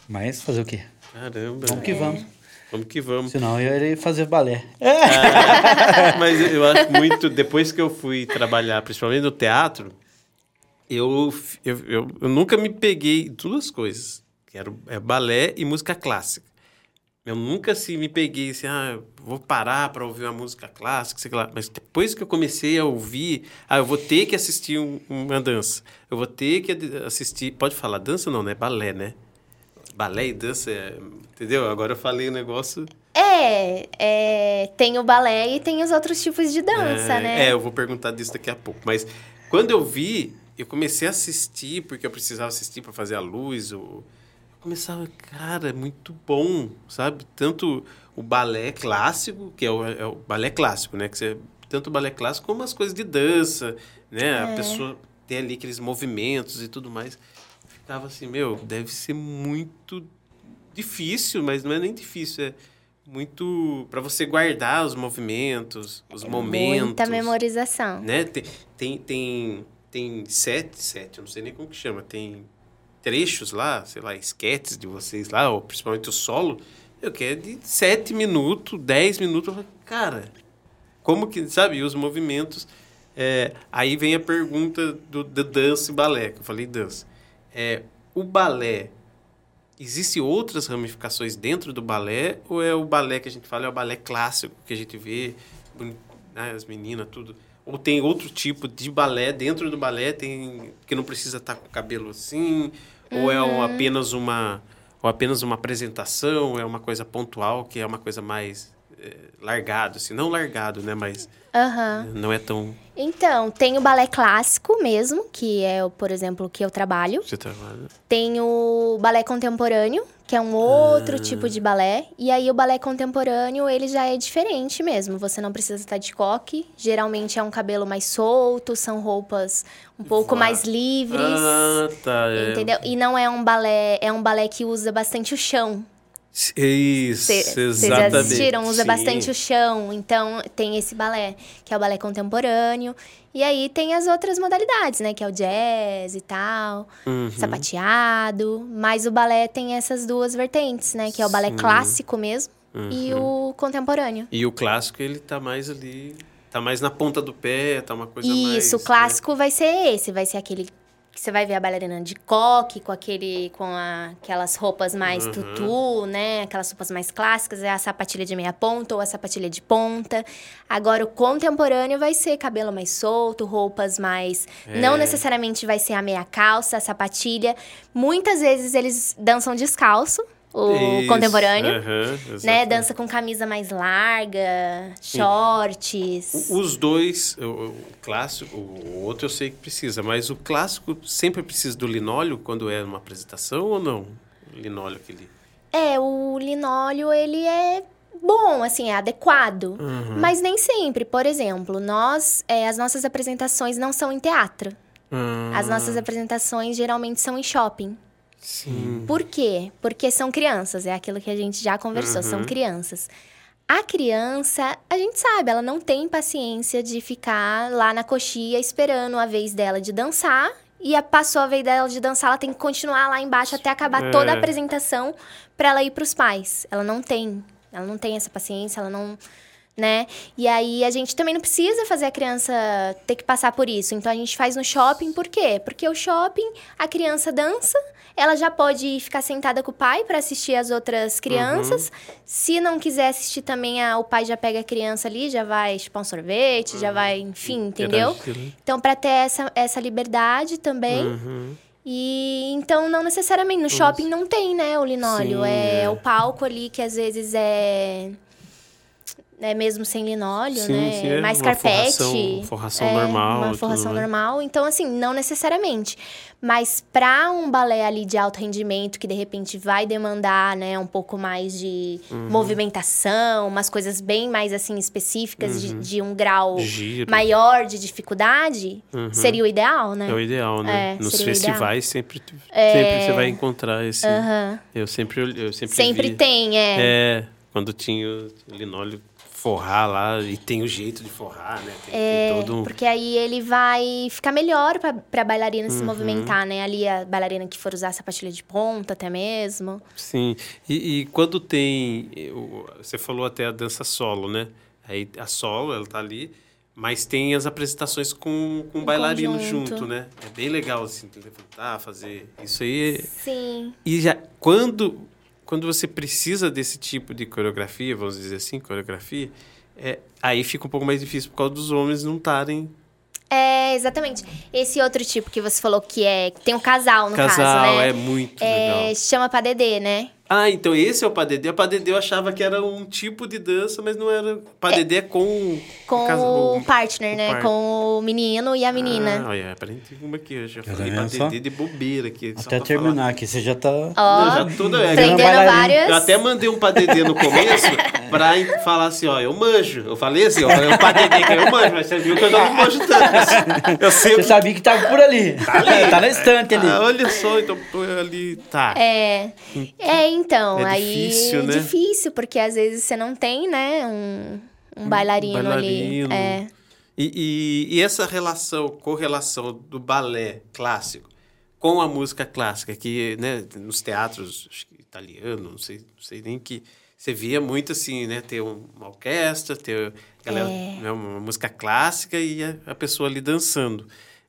Mas fazer o quê? Caramba. Vamos que vamos. Vamos que vamos. Senão eu iria fazer balé. *laughs* Mas eu acho muito. Depois que eu fui trabalhar, principalmente no teatro, eu, eu, eu, eu nunca me peguei duas coisas. Que era é balé e música clássica. Eu nunca assim, me peguei assim, ah, vou parar para ouvir uma música clássica, sei lá. Mas depois que eu comecei a ouvir, ah, eu vou ter que assistir um- uma dança. Eu vou ter que assistir. Pode falar dança não, né? Balé, né? Balé e dança, é- entendeu? Agora eu falei o negócio. É, é, tem o balé e tem os outros tipos de dança, é, né? É, eu vou perguntar disso daqui a pouco. Mas quando eu vi, eu comecei a assistir, porque eu precisava assistir para fazer a luz. Eu começava, cara, é muito bom, sabe? Tanto o balé clássico, que é o, é o balé clássico, né? Que você, tanto o balé clássico como as coisas de dança, né? A pessoa tem ali aqueles movimentos e tudo mais. Ficava assim, meu, deve ser muito difícil, mas não é nem difícil, é muito para você guardar os movimentos, os momentos. Muita memorização. Né? Tem, tem, tem, tem sete, sete, eu não sei nem como que chama, tem trechos lá, sei lá, esquetes de vocês lá, ou principalmente o solo, eu quero de sete minutos, dez minutos, cara, como que, sabe, e os movimentos, é, aí vem a pergunta do, do dança e balé, que eu falei dança. É, o balé Existem outras ramificações dentro do balé? Ou é o balé que a gente fala, é o balé clássico que a gente vê, né, as meninas, tudo? Ou tem outro tipo de balé dentro do balé, tem que não precisa estar com o cabelo assim? Ou é um- apenas uma ou apenas uma apresentação, é uma coisa pontual, que é uma coisa mais largado, assim, não largado, né, mas Aham. não é tão Então, tem o balé clássico mesmo, que é, por exemplo, o que eu trabalho. você trabalha. Tem o balé contemporâneo, que é um outro Ah. tipo de balé. E aí o balé contemporâneo, ele já é diferente mesmo. Você não precisa estar de coque. Geralmente é um cabelo mais solto, são roupas um pouco Vá. mais livres. Ah, tá. é. Entendeu? E não é um balé, é um balé que usa bastante o chão. Isso, Vocês já assistiram? Usa Sim. bastante o chão. Então, tem esse balé, que é o balé contemporâneo. E aí tem as outras modalidades, né? Que é o jazz e tal, Uhum. sapateado. Mas o balé tem essas duas vertentes, né? Que é o balé Sim. Uhum. clássico mesmo e o contemporâneo. E o clássico, ele tá mais ali. Tá mais na ponta do pé, tá uma coisa mais. Isso, o clássico vai ser esse, vai ser aquele que você vai ver a bailarina de coque, com aquele com a- aquelas roupas mais Uhum. tutu, né? Aquelas roupas mais clássicas, é a sapatilha de meia ponta ou a sapatilha de ponta. Agora o contemporâneo vai ser cabelo mais solto, roupas mais não É. necessariamente vai ser a meia calça, a sapatilha. Muitas vezes eles dançam descalço, o Isso, contemporâneo. Né, dança com camisa mais larga, shorts. Os dois, o, o clássico, o outro eu sei que precisa, mas o clássico sempre precisa do linóleo quando é uma apresentação ou não? O linóleo aquele. É, o linóleo, ele é bom, assim, é adequado. Uhum. Mas nem sempre. Por exemplo, nós, é, as nossas apresentações não são em teatro. Ah, As nossas apresentações geralmente são em shopping. Sim. Por quê? Porque são crianças, é aquilo que a gente já conversou, são Uhum. crianças. A criança, a gente sabe, ela não tem paciência de ficar lá na coxia esperando a vez dela de dançar. E a, passou a vez dela de dançar, ela tem que continuar lá embaixo até acabar toda a É. apresentação para ela ir pros pais. Ela não tem. Ela não tem essa paciência, ela não. Né? E aí a gente também não precisa fazer a criança ter que passar por isso. Então a gente faz no shopping, por quê? Porque o shopping, a criança dança, ela já pode ficar sentada com o pai para assistir as outras crianças. Se não quiser assistir também, a, o pai já pega a criança ali, já vai chupar um sorvete, já vai, enfim, entendeu? Então, para ter essa, essa liberdade também. Uhum. E então, não necessariamente. No shopping não tem, né, o linóleo. Sim, é, é. o palco ali que às vezes é. É mesmo sem linóleo, Sim, né? sim, é Mais carpete. forração- forração é, normal, Uma forração né? normal. Então, assim, não necessariamente. Mas para um balé ali de alto rendimento, que de repente vai demandar, né, um pouco mais de Uhum. movimentação, umas coisas bem mais, assim, específicas, de, de um grau Uhum. Giro. maior de dificuldade, seria o ideal, né? É o ideal, né? É, Nos festivais sempre, sempre você vai encontrar esse. Eu sempre eu sempre, Sempre vi- tem, é. É, quando tinha linóleo forrar lá e tem o jeito de forrar, né? Tem, tem todo um Porque aí ele vai ficar melhor pra, pra bailarina Uhum. se movimentar, né? Ali a bailarina que for usar sapatilha de ponta até mesmo. Sim. E, e quando tem. Você falou até a dança solo, né? Aí a solo, ela tá ali. Mas tem as apresentações com, com Em bailarino conjunto. junto, né? É bem legal, assim, levantar, fazer. Isso aí. é- Sim. E já. Quando, quando você precisa desse tipo de coreografia, vamos dizer assim, coreografia, é, aí fica um pouco mais difícil por causa dos homens não estarem. É, exatamente. Esse outro tipo que você falou que é. Que tem um casal, no Casal, caso, né? é muito É, legal. chama padedê, né? Ah, então esse é o padedê. O padedê eu achava que era um tipo de dança, mas não era. Padedê é, com. Com casa- o partner, o né? par- Com o menino e a menina. Ah, olha, aprendi uma aqui. Eu já Tá falei padedê só? de bobeira aqui. Até terminar aqui, você já tá. Falar. Ó, Não, já toda, é, aprendendo várias. Eu até mandei um padedê no começo *laughs* pra falar assim, ó, eu manjo. Eu falei assim, ó, é o padedê que eu manjo, mas você viu que eu já não manjo tanto. *laughs* Eu sei o Você sabia que tava por ali. ali. tá na estante ali. Ah, olha só, então ali. Tá. É, é então, É aí difícil, né? difícil, porque às vezes você não tem, né, um, um bailarino, bailarino. ali. É. E, e, e essa relação, correlação do balé clássico com a música clássica, que né, nos teatros acho que italianos, não sei, não sei nem que você via muito assim, né? Ter um- uma orquestra, ter galera, É. né, uma música clássica e a, a pessoa ali dançando.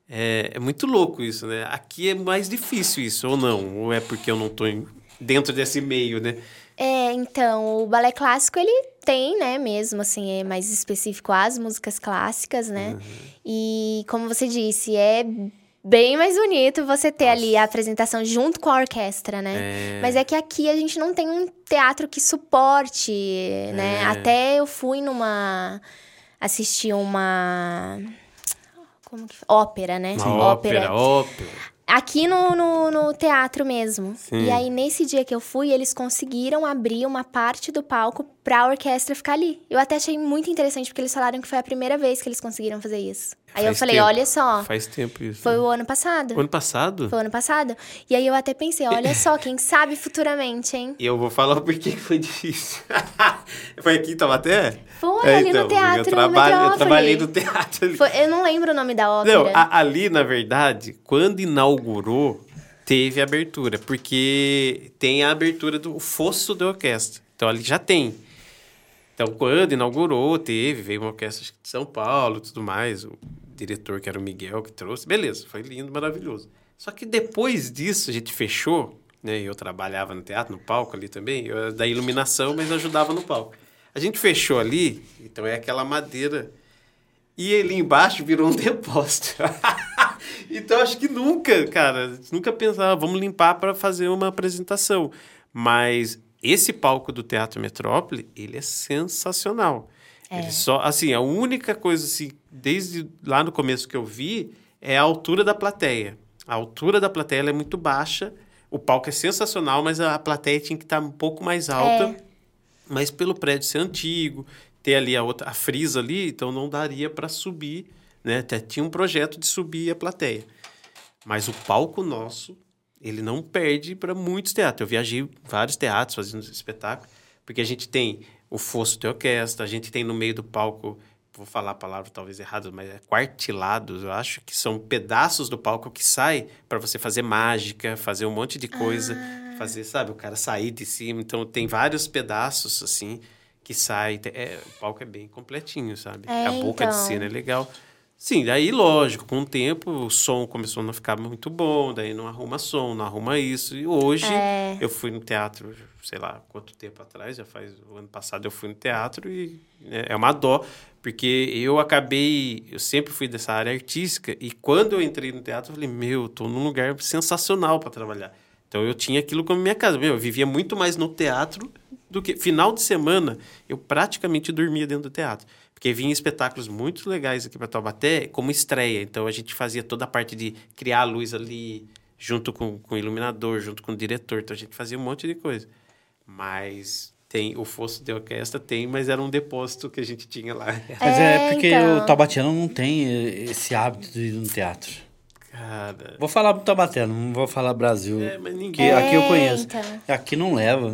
É, é muito louco isso, né? Aqui é mais difícil isso, ou não? Ou é porque eu não estou dentro desse meio, né? É, então, o balé clássico, ele tem, né, mesmo, assim, é mais específico às músicas clássicas, né? E, como você disse, é bem mais bonito você ter ali a apresentação junto com a orquestra, né? É. Mas é que aqui a gente não tem um teatro que suporte, né? É. Até eu fui numa... assistir uma... Como que... Ópera, né? Uma ópera, ópera. Aqui no, no, no teatro mesmo. Sim. E aí, nesse dia que eu fui, eles conseguiram abrir uma parte do palco pra orquestra ficar ali. Eu até achei muito interessante, porque eles falaram que foi a primeira vez que eles conseguiram fazer isso. Aí eu Faz falei, tempo. olha só, Faz tempo isso. foi né? o ano passado. O ano passado? Foi o ano passado. E aí eu até pensei, olha só, quem sabe futuramente, hein? E eu vou falar por que que foi difícil. *laughs* foi aqui em Taubaté? Foi ali no teatro, eu, trabalho, eu trabalhei no teatro ali. Foi- eu não lembro o nome da ópera. Não, a- ali, na verdade, quando inaugurou, teve abertura, porque tem a abertura do fosso da orquestra. Então ali já tem. Então, quando inaugurou, teve, veio uma orquestra de São Paulo tudo mais, o diretor que era o Miguel que trouxe, beleza, foi lindo, maravilhoso. Só que depois disso, a gente fechou, né? Eu trabalhava no teatro, no palco ali também, eu era da iluminação, mas ajudava no palco. A gente fechou ali, então é aquela madeira e ali embaixo virou um *laughs* depósito. *laughs* então acho que nunca, cara, nunca pensava, vamos limpar para fazer uma apresentação. Mas esse palco do Teatro Metrópole, ele é sensacional. Ele só, assim, a única coisa assim, desde lá no começo que eu vi, é a altura da plateia. A altura da plateia é muito baixa. O palco é sensacional, mas a plateia tinha que estar um pouco mais alta. É. Mas pelo prédio ser antigo, ter ali a outra a frisa ali, então não daria para subir, né? Até tinha um projeto de subir a plateia. Mas o palco nosso, ele não perde para muitos teatros. Eu viajei vários teatros fazendo espetáculo, porque a gente tem o fosso de orquestra, a gente tem no meio do palco, vou falar a palavra talvez errada, mas é quartilados, eu acho que são pedaços do palco que sai para você fazer mágica, fazer um monte de coisa, fazer, sabe, o cara sair de cima. Então tem vários pedaços assim que sai, é, o palco é bem completinho, sabe? É, a boca de então. cena é legal. Sim, daí, lógico, com o tempo o som começou a não ficar muito bom, daí não arruma som, não arruma isso. E hoje É. eu fui no teatro, sei lá quanto tempo atrás, já faz o ano passado eu fui no teatro e né, é uma dó, porque eu acabei, eu sempre fui dessa área artística e quando eu entrei no teatro eu falei, meu, eu tô num lugar sensacional para trabalhar. Então eu tinha aquilo como minha casa, meu, eu vivia muito mais no teatro do que final de semana eu praticamente dormia dentro do teatro. Porque vinha espetáculos muito legais aqui para Taubaté como estreia. Então a gente fazia toda a parte de criar a luz ali, junto com, com o iluminador, junto com o diretor. Então a gente fazia um monte de coisa. Mas tem o fosso de orquestra, tem, mas era um depósito que a gente tinha lá. *laughs* Mas é, É, porque então. o Taubatiano não tem eh, esse hábito de ir no teatro. Cara. Vou falar pro Taubatiano, não vou falar Brasil. É, mas ninguém. Que aqui eu É, conheço. então. Aqui não leva.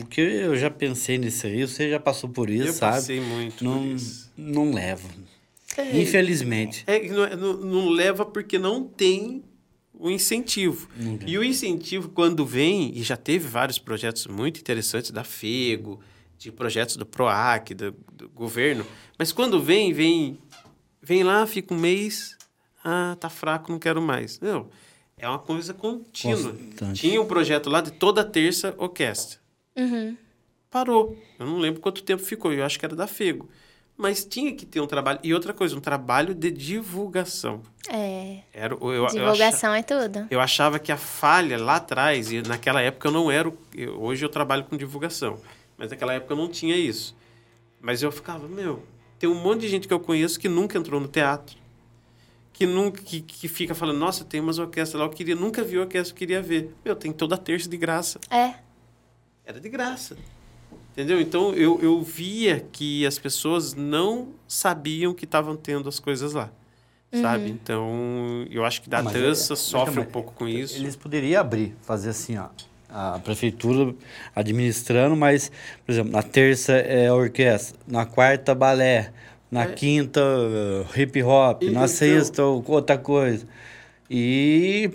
O que eu já pensei nisso aí, você já passou por isso, Eu sabe? passei muito não, por isso. não leva. Infelizmente. É, que não, é- não- não leva porque não tem o incentivo. E o incentivo, quando vem, e já teve vários projetos muito interessantes da FEGO, de projetos do PROAC, do, do governo, mas quando vem, vem, vem lá, fica um mês, ah, tá fraco, não quero mais. Não, é uma coisa contínua. Constante. Tinha um projeto lá de toda terça orquestra. Uhum. Parou. Eu não lembro quanto tempo ficou, eu acho que era da FEGO. Mas tinha que ter um trabalho. E outra coisa, um trabalho de divulgação. É. Era, eu, eu, Divulgação é tudo. eu achava que a falha lá atrás, e naquela época eu não era. eu- hoje eu trabalho com divulgação, mas naquela época eu não tinha isso. Mas eu ficava, meu, tem um monte de gente que eu conheço que nunca entrou no teatro. Que, nunca, que, que fica falando, nossa, tem umas orquestras lá, eu queria, nunca vi orquestra, eu queria ver. Meu, tem toda terça de graça. É. Era de graça. Entendeu? Então eu, eu via que as pessoas não sabiam que estavam tendo as coisas lá. Sabe? Então eu acho que da Ah, mas é- sofre também, um pouco com isso. Eles poderiam abrir, fazer assim, ó. A prefeitura administrando, mas, por exemplo, na terça é orquestra, na quarta balé, na quinta uh, hip hop, E- na então- sexta outra coisa. E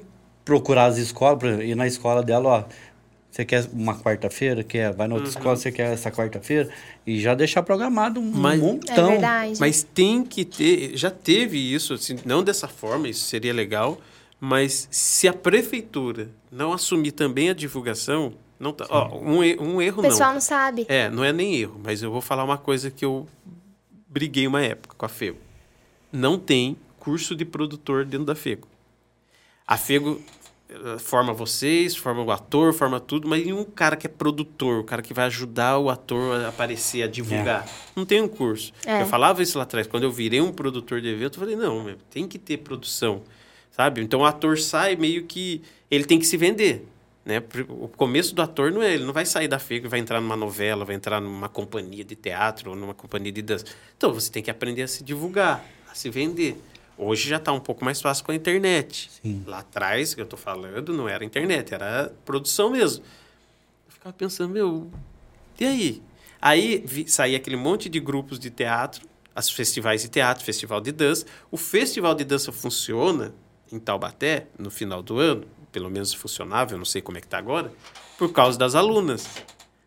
procurar as escolas, por exemplo, ir na escola dela, ó. Você quer uma quarta-feira? Quer? Vai na outra escola, você quer essa quarta-feira? E já deixar programado um Mas- É montão. verdade. Mas tem que ter, já teve isso, assim, não dessa forma, isso seria legal, Mas se a prefeitura não assumir também a divulgação, não tá, ó, um, um erro O pessoal não. não sabe. É, não é nem erro, mas eu vou falar uma coisa que eu briguei uma época com a Fego. Não tem curso de produtor dentro da Fego. A Fego forma vocês, forma o ator, forma tudo, mas e um cara que é produtor, o cara que vai ajudar o ator a aparecer, a divulgar? Não tem um curso. É. Eu falava isso lá atrás. Quando eu virei um produtor de evento, eu falei, não, meu, tem que ter produção, sabe? Então o ator sai meio que... Ele tem que se vender, né? O começo do ator não é... Ele não vai sair da e vai entrar numa novela, vai entrar numa companhia de teatro ou numa companhia de dança. Então você tem que aprender a se divulgar, a se vender. Hoje já está um pouco mais fácil com a internet. Sim. Lá atrás, que eu tô falando, não era internet, era produção mesmo. Eu ficava pensando, meu, e aí? Aí vi, saía aquele monte de grupos de teatro, as festivais de teatro, festival de dança. O festival de dança funciona em Taubaté, no final do ano, pelo menos funcionava, eu não sei como é que tá agora, por causa das alunas.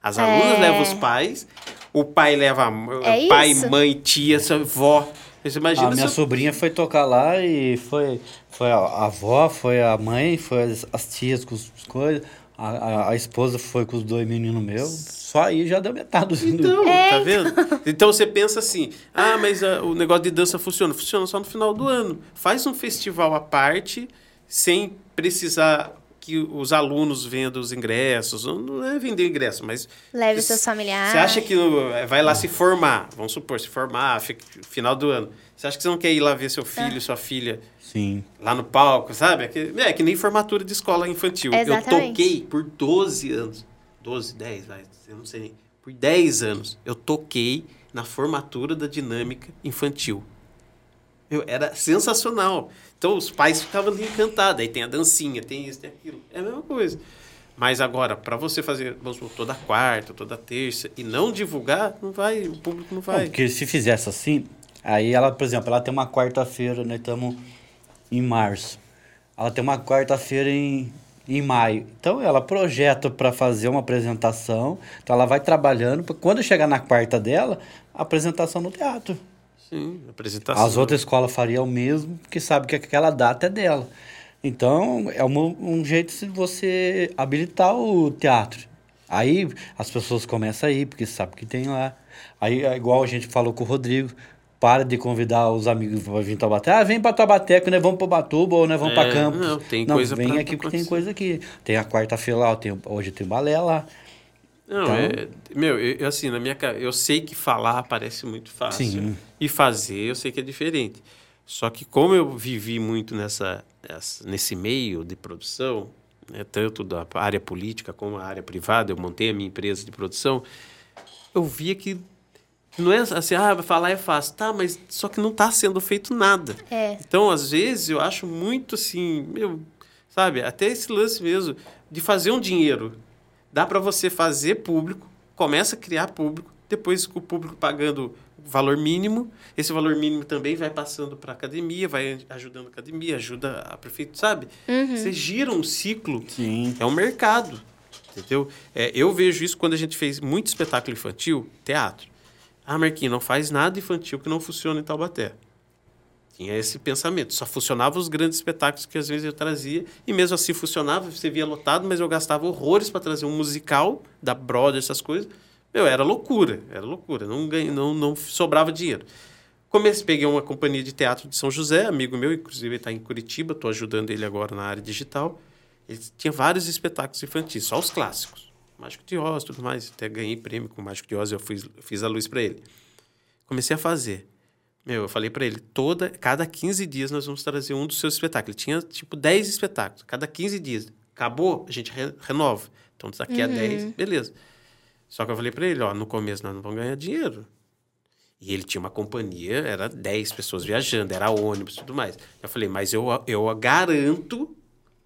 As alunas É. levam os pais, o pai leva a É pai, isso. mãe, tia, sua vó. Você imagina A minha se sobrinha foi tocar lá e foi, foi a a avó, foi a mãe, foi as, as tias com as coisas. A, a, a esposa foi com os dois meninos meus. Só aí já deu metade do Então, É, tá vendo? Então você pensa assim: ah, mas ah, o negócio de dança funciona. Funciona só no final do ano. Faz um festival à parte, sem precisar que os alunos vendam os ingressos. Não- é vender ingresso, mas. Leve seus familiares. Você acha que no- vai lá se formar? Vamos supor, se formar, fi- final do ano. Você acha que você não quer ir lá ver seu filho, sua filha Sim. lá no palco, sabe? É que, é que nem formatura de escola infantil. Eu Exatamente. toquei por 12 anos. 12, 10, vai, eu não sei. Por 10 anos, eu toquei na formatura da dinâmica infantil. Eu, era sensacional. Então, os pais ficavam ali encantados. Aí tem a dancinha, tem isso, tem aquilo. É a mesma coisa. Mas agora, para você fazer, vamos supor, toda quarta, toda terça, e não divulgar, não vai, o público não Não, vai. porque se fizesse assim, aí ela, por exemplo, ela tem uma quarta-feira, nós estamos em março. Ela tem uma quarta-feira em, em maio. Então ela projeta para fazer uma apresentação. Então ela vai trabalhando. Quando chegar na quarta dela, apresentação no teatro. Sim, apresentação. As outras escolas fariam o mesmo, porque sabe que aquela data é dela. Então, é uma- um jeito de você habilitar o teatro. Aí as pessoas começam a ir, porque sabe que tem lá. Aí, é igual a gente falou com o Rodrigo, para de convidar os amigos para vir em Taubaté. Ah, vem para Taubaté, que nós vamos para Batuba ou nós vamos É, para Campos. não, tem coisa vem pra aqui porque tem acontecer. coisa aqui. Tem a quarta-feira lá, tem, hoje tem balé lá. Não, Então- é, meu, eu, assim, na minha eu sei que falar parece muito fácil Sim. e fazer eu sei que é diferente. Só que como eu vivi muito nessa, essa- nesse meio de produção, né, tanto da área política como a área privada, eu montei a minha empresa de produção, eu via que não é assim, ah, falar é fácil, tá, mas só que não está sendo feito nada. É. Então, às vezes, eu acho muito assim, meu, sabe, até esse lance mesmo de fazer um dinheiro. Dá para você fazer público, começa a criar público, depois com o público pagando o valor mínimo, esse valor mínimo também vai passando para a academia, vai ajudando a academia, ajuda a prefeito, sabe? Você gira um ciclo Sim. é um mercado, entendeu? É, eu vejo isso quando a gente fez muito espetáculo infantil, teatro. Ah, Marquinhos, não faz nada infantil que não funciona em Taubaté. Tinha esse pensamento. Só funcionava os grandes espetáculos que às vezes eu trazia. E mesmo assim funcionava, você via lotado, mas eu gastava horrores para trazer um musical da Broadway, essas coisas. Meu, era loucura, era loucura. Não, ganha, não, não sobrava dinheiro. Comecei, peguei uma companhia de teatro de São José, amigo meu, inclusive está em Curitiba, estou ajudando ele agora na área digital. Ele tinha vários espetáculos infantis, só os clássicos. Mágico de Oz, tudo mais. Até ganhei prêmio com Mágico de Oz, eu fiz, fiz a luz para ele. Comecei a fazer. Meu, eu falei para ele, toda, cada 15 dias nós vamos trazer um dos seus espetáculos. Ele tinha, tipo, 10 espetáculos, cada 15 dias. Acabou, a gente re- renova. Então, daqui a 10, beleza. Só que eu falei para ele, ó, no começo nós não vamos ganhar dinheiro. E ele tinha uma companhia, era 10 pessoas viajando, era ônibus e tudo mais. Eu falei, mas eu, eu garanto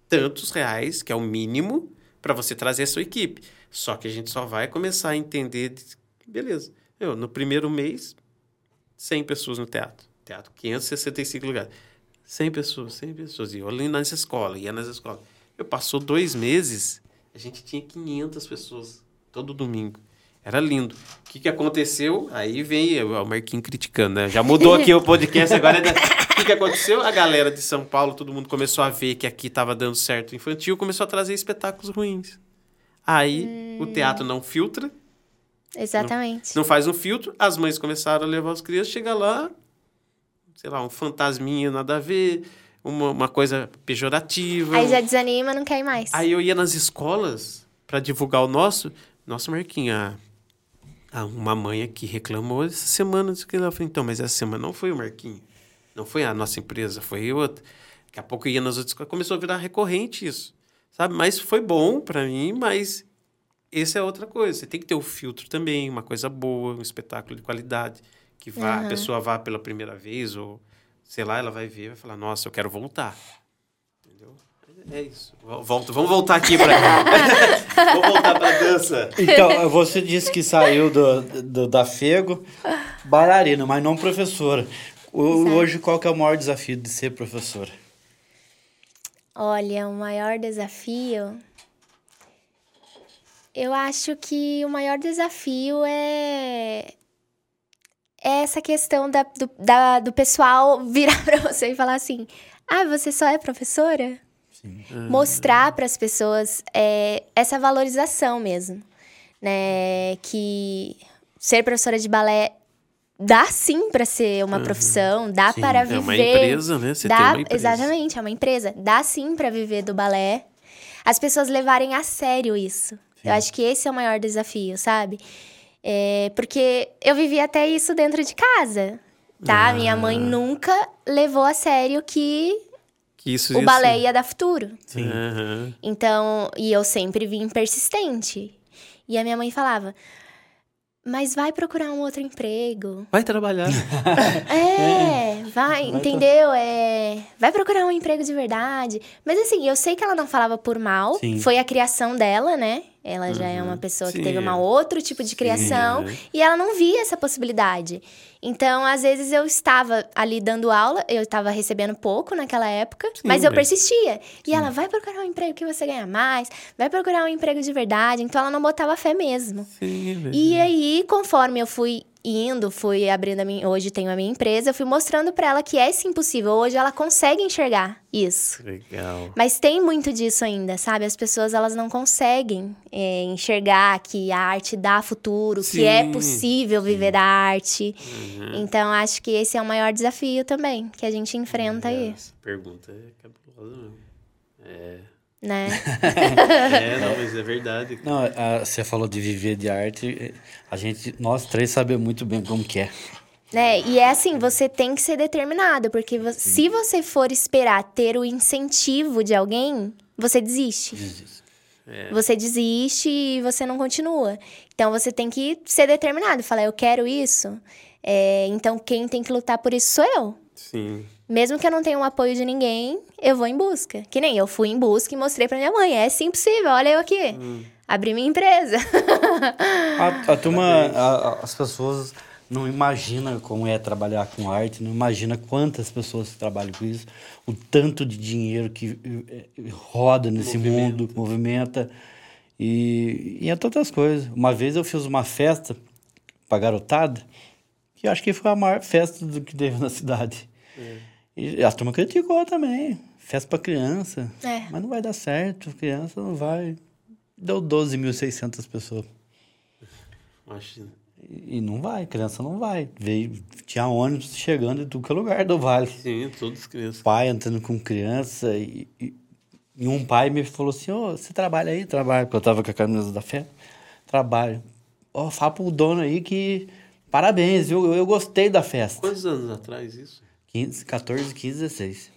tantos reais, que é o mínimo, para você trazer a sua equipe. Só que a gente só vai começar a entender. de- Beleza. Eu, no primeiro mês, 100 pessoas no teatro. Teatro, 565 lugares. 100 pessoas, 100 pessoas. E eu ali nas escolas, ia nas escolas. Eu passou dois meses, a gente tinha 500 pessoas todo domingo. Era lindo. O que, que aconteceu? Aí vem o Marquinhos criticando, né? Já mudou aqui o podcast agora. é O que, que aconteceu? A galera de São Paulo, todo mundo começou a ver que aqui estava dando certo infantil, começou a trazer espetáculos ruins. Aí o teatro não filtra, Exatamente. não faz um filtro, as mães começaram a levar os crianças, chega lá, sei lá, um fantasminha nada a ver, uma, uma coisa pejorativa. Aí já desanima, não quer mais. Aí eu ia nas escolas para divulgar o nosso. Nossa, Marquinhos, a, a- uma mãe aqui reclamou essa semana. Que ela falou, então, mas essa semana não foi o Marquinhos. Não foi a nossa empresa, foi outra. Daqui a pouco eu ia nas outras escolas. Começou a virar recorrente isso. Sabe? Mas foi bom para mim, mas essa é outra coisa. Você tem que ter o filtro também, uma coisa boa, um espetáculo de qualidade. Que vá, a Aham. pessoa vá pela primeira vez, ou sei lá, ela vai ver e vai falar, nossa, eu quero voltar. Entendeu? É isso. Vol- Volto, vamos voltar aqui para. *laughs* vamos voltar para dança. Então, você disse que saiu do, do- da Fego bailarina, mas não professora. O- hoje, qual que é o maior desafio de ser professora? Olha, o maior desafio. Eu acho que o maior desafio é. É essa questão da, do, da- do pessoal *laughs* virar pra você e falar assim: Ah, você só é professora? Sim. Mostrar para as pessoas é, essa valorização mesmo. Né? Que ser professora de balé dá sim para ser uma profissão, dá Sim, para É viver. uma empresa, né? Você Dá, tem uma empresa. Exatamente, é uma empresa. Dá sim pra viver do balé. As pessoas levarem a sério isso. Eu acho que esse é o maior desafio, sabe? É, porque eu vivi até isso dentro de casa, tá? Ah. Minha mãe nunca levou a sério que Que isso o balé ia dar futuro. Sim. Aham. Então, e eu sempre vim persistente. E a minha mãe falava: Mas vai procurar um outro emprego. Vai trabalhar. *laughs* É, vai, entendeu? É, vai procurar um emprego de verdade. Mas assim, eu sei que ela não falava por mal. Sim. Foi a criação dela, né? Ela já é uma pessoa que Sim, teve um é. outro tipo de criação é. e ela não via essa possibilidade. Então, às vezes eu estava ali dando aula, eu estava recebendo pouco naquela época, mas eu persistia. E ela vai procurar um emprego que você ganha mais, vai procurar um emprego de verdade. Então ela não botava fé mesmo. Sim, é. E aí, conforme eu fui indo, fui abrindo a minha. Hoje tenho a minha empresa, eu fui mostrando pra ela que é sim possível. Hoje ela consegue enxergar isso. Legal. Mas tem muito disso ainda, sabe? As pessoas elas não conseguem é, enxergar que a arte dá futuro, que é Sim, possível viver da arte. Uhum. Então acho que esse é o maior desafio também que a gente enfrenta aí, Essa pergunta é cabulosa mesmo. É. né? *laughs* *laughs* É, não, mas é verdade. Não, a- você falou de viver de arte. A gente, nós três sabemos muito bem como que é. Né? E é assim, você tem que ser determinado, porque se você for esperar ter o incentivo de alguém, você desiste. É. Você desiste e você não continua. Então você tem que ser determinado, falar, eu quero isso. É, então quem tem que lutar por isso sou eu. Sim. Mesmo que eu não tenha o apoio de ninguém, eu vou em busca. Que nem eu fui em busca e mostrei pra minha mãe. É sim possível, olha eu aqui. Abri minha empresa. A, a turma, a- a- as pessoas não imaginam como é trabalhar com arte, não imagina quantas pessoas trabalham com isso, o tanto de dinheiro que eh, eh, roda nesse mundo, movimenta e, e entre outras coisas. Uma vez eu fiz uma festa pra garotada, que eu acho que foi a maior festa do que teve na cidade. E a turma criticou também. Festa pra criança. É. Mas não vai dar certo, criança não vai. Deu 12.600 pessoas. Imagina. E e não vai, criança não vai. Veio, tinha ônibus chegando em tudo que é lugar do vale. Sim, todos crianças. Pai entrando com criança e, e, e um pai me falou assim, ô, você trabalha aí? Trabalho, porque eu tava com a camisa da fé. Trabalho. Ó, fala pro dono aí que parabéns, viu? Eu, eu gostei da festa. Quantos anos atrás isso? 15, 14, 15, 16.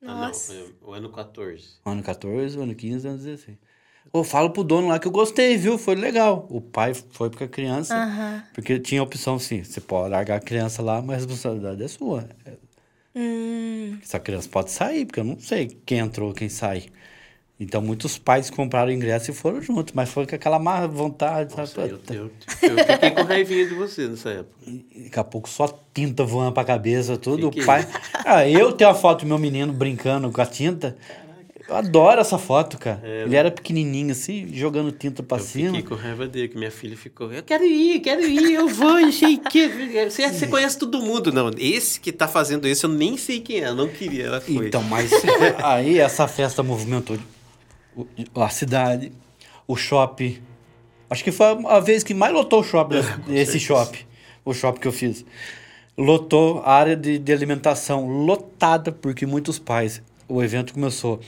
Nossa. Ah, não, o ano 14. Ano 14, ano 15, ano 16. Ô, falo pro dono lá que eu gostei, viu? Foi legal. O pai foi porque a criança. Aham. Porque tinha a opção assim: você pode largar a criança lá, mas a responsabilidade é sua. Hum, Essa criança pode sair, porque eu não sei quem entrou, quem sai. Então, muitos pais compraram o ingresso e foram juntos, mas foi com aquela má vontade, Nossa, eu, eu, eu fiquei com raivinha de você nessa época. E Daqui a pouco só tinta voando pra cabeça, tudo. Que que o pai. Ah, eu tenho a foto do meu menino brincando com a tinta. Eu adoro essa foto, cara. Ele era pequenininho assim, jogando tinta pra É, Eu cima. fiquei com raiva dele, que minha filha ficou. Eu quero ir, quero ir, eu vou, sei que. Você, você conhece todo mundo. Não, esse que tá fazendo isso, eu nem sei quem é, eu não queria, ela foi. Então, mas aí essa festa movimentou a cidade, o shopping. Acho que foi a vez que mais lotou o shopping, É, esse shopping. O shopping que eu fiz. Lotou a área de, de alimentação lotada, porque muitos pais. O evento começou.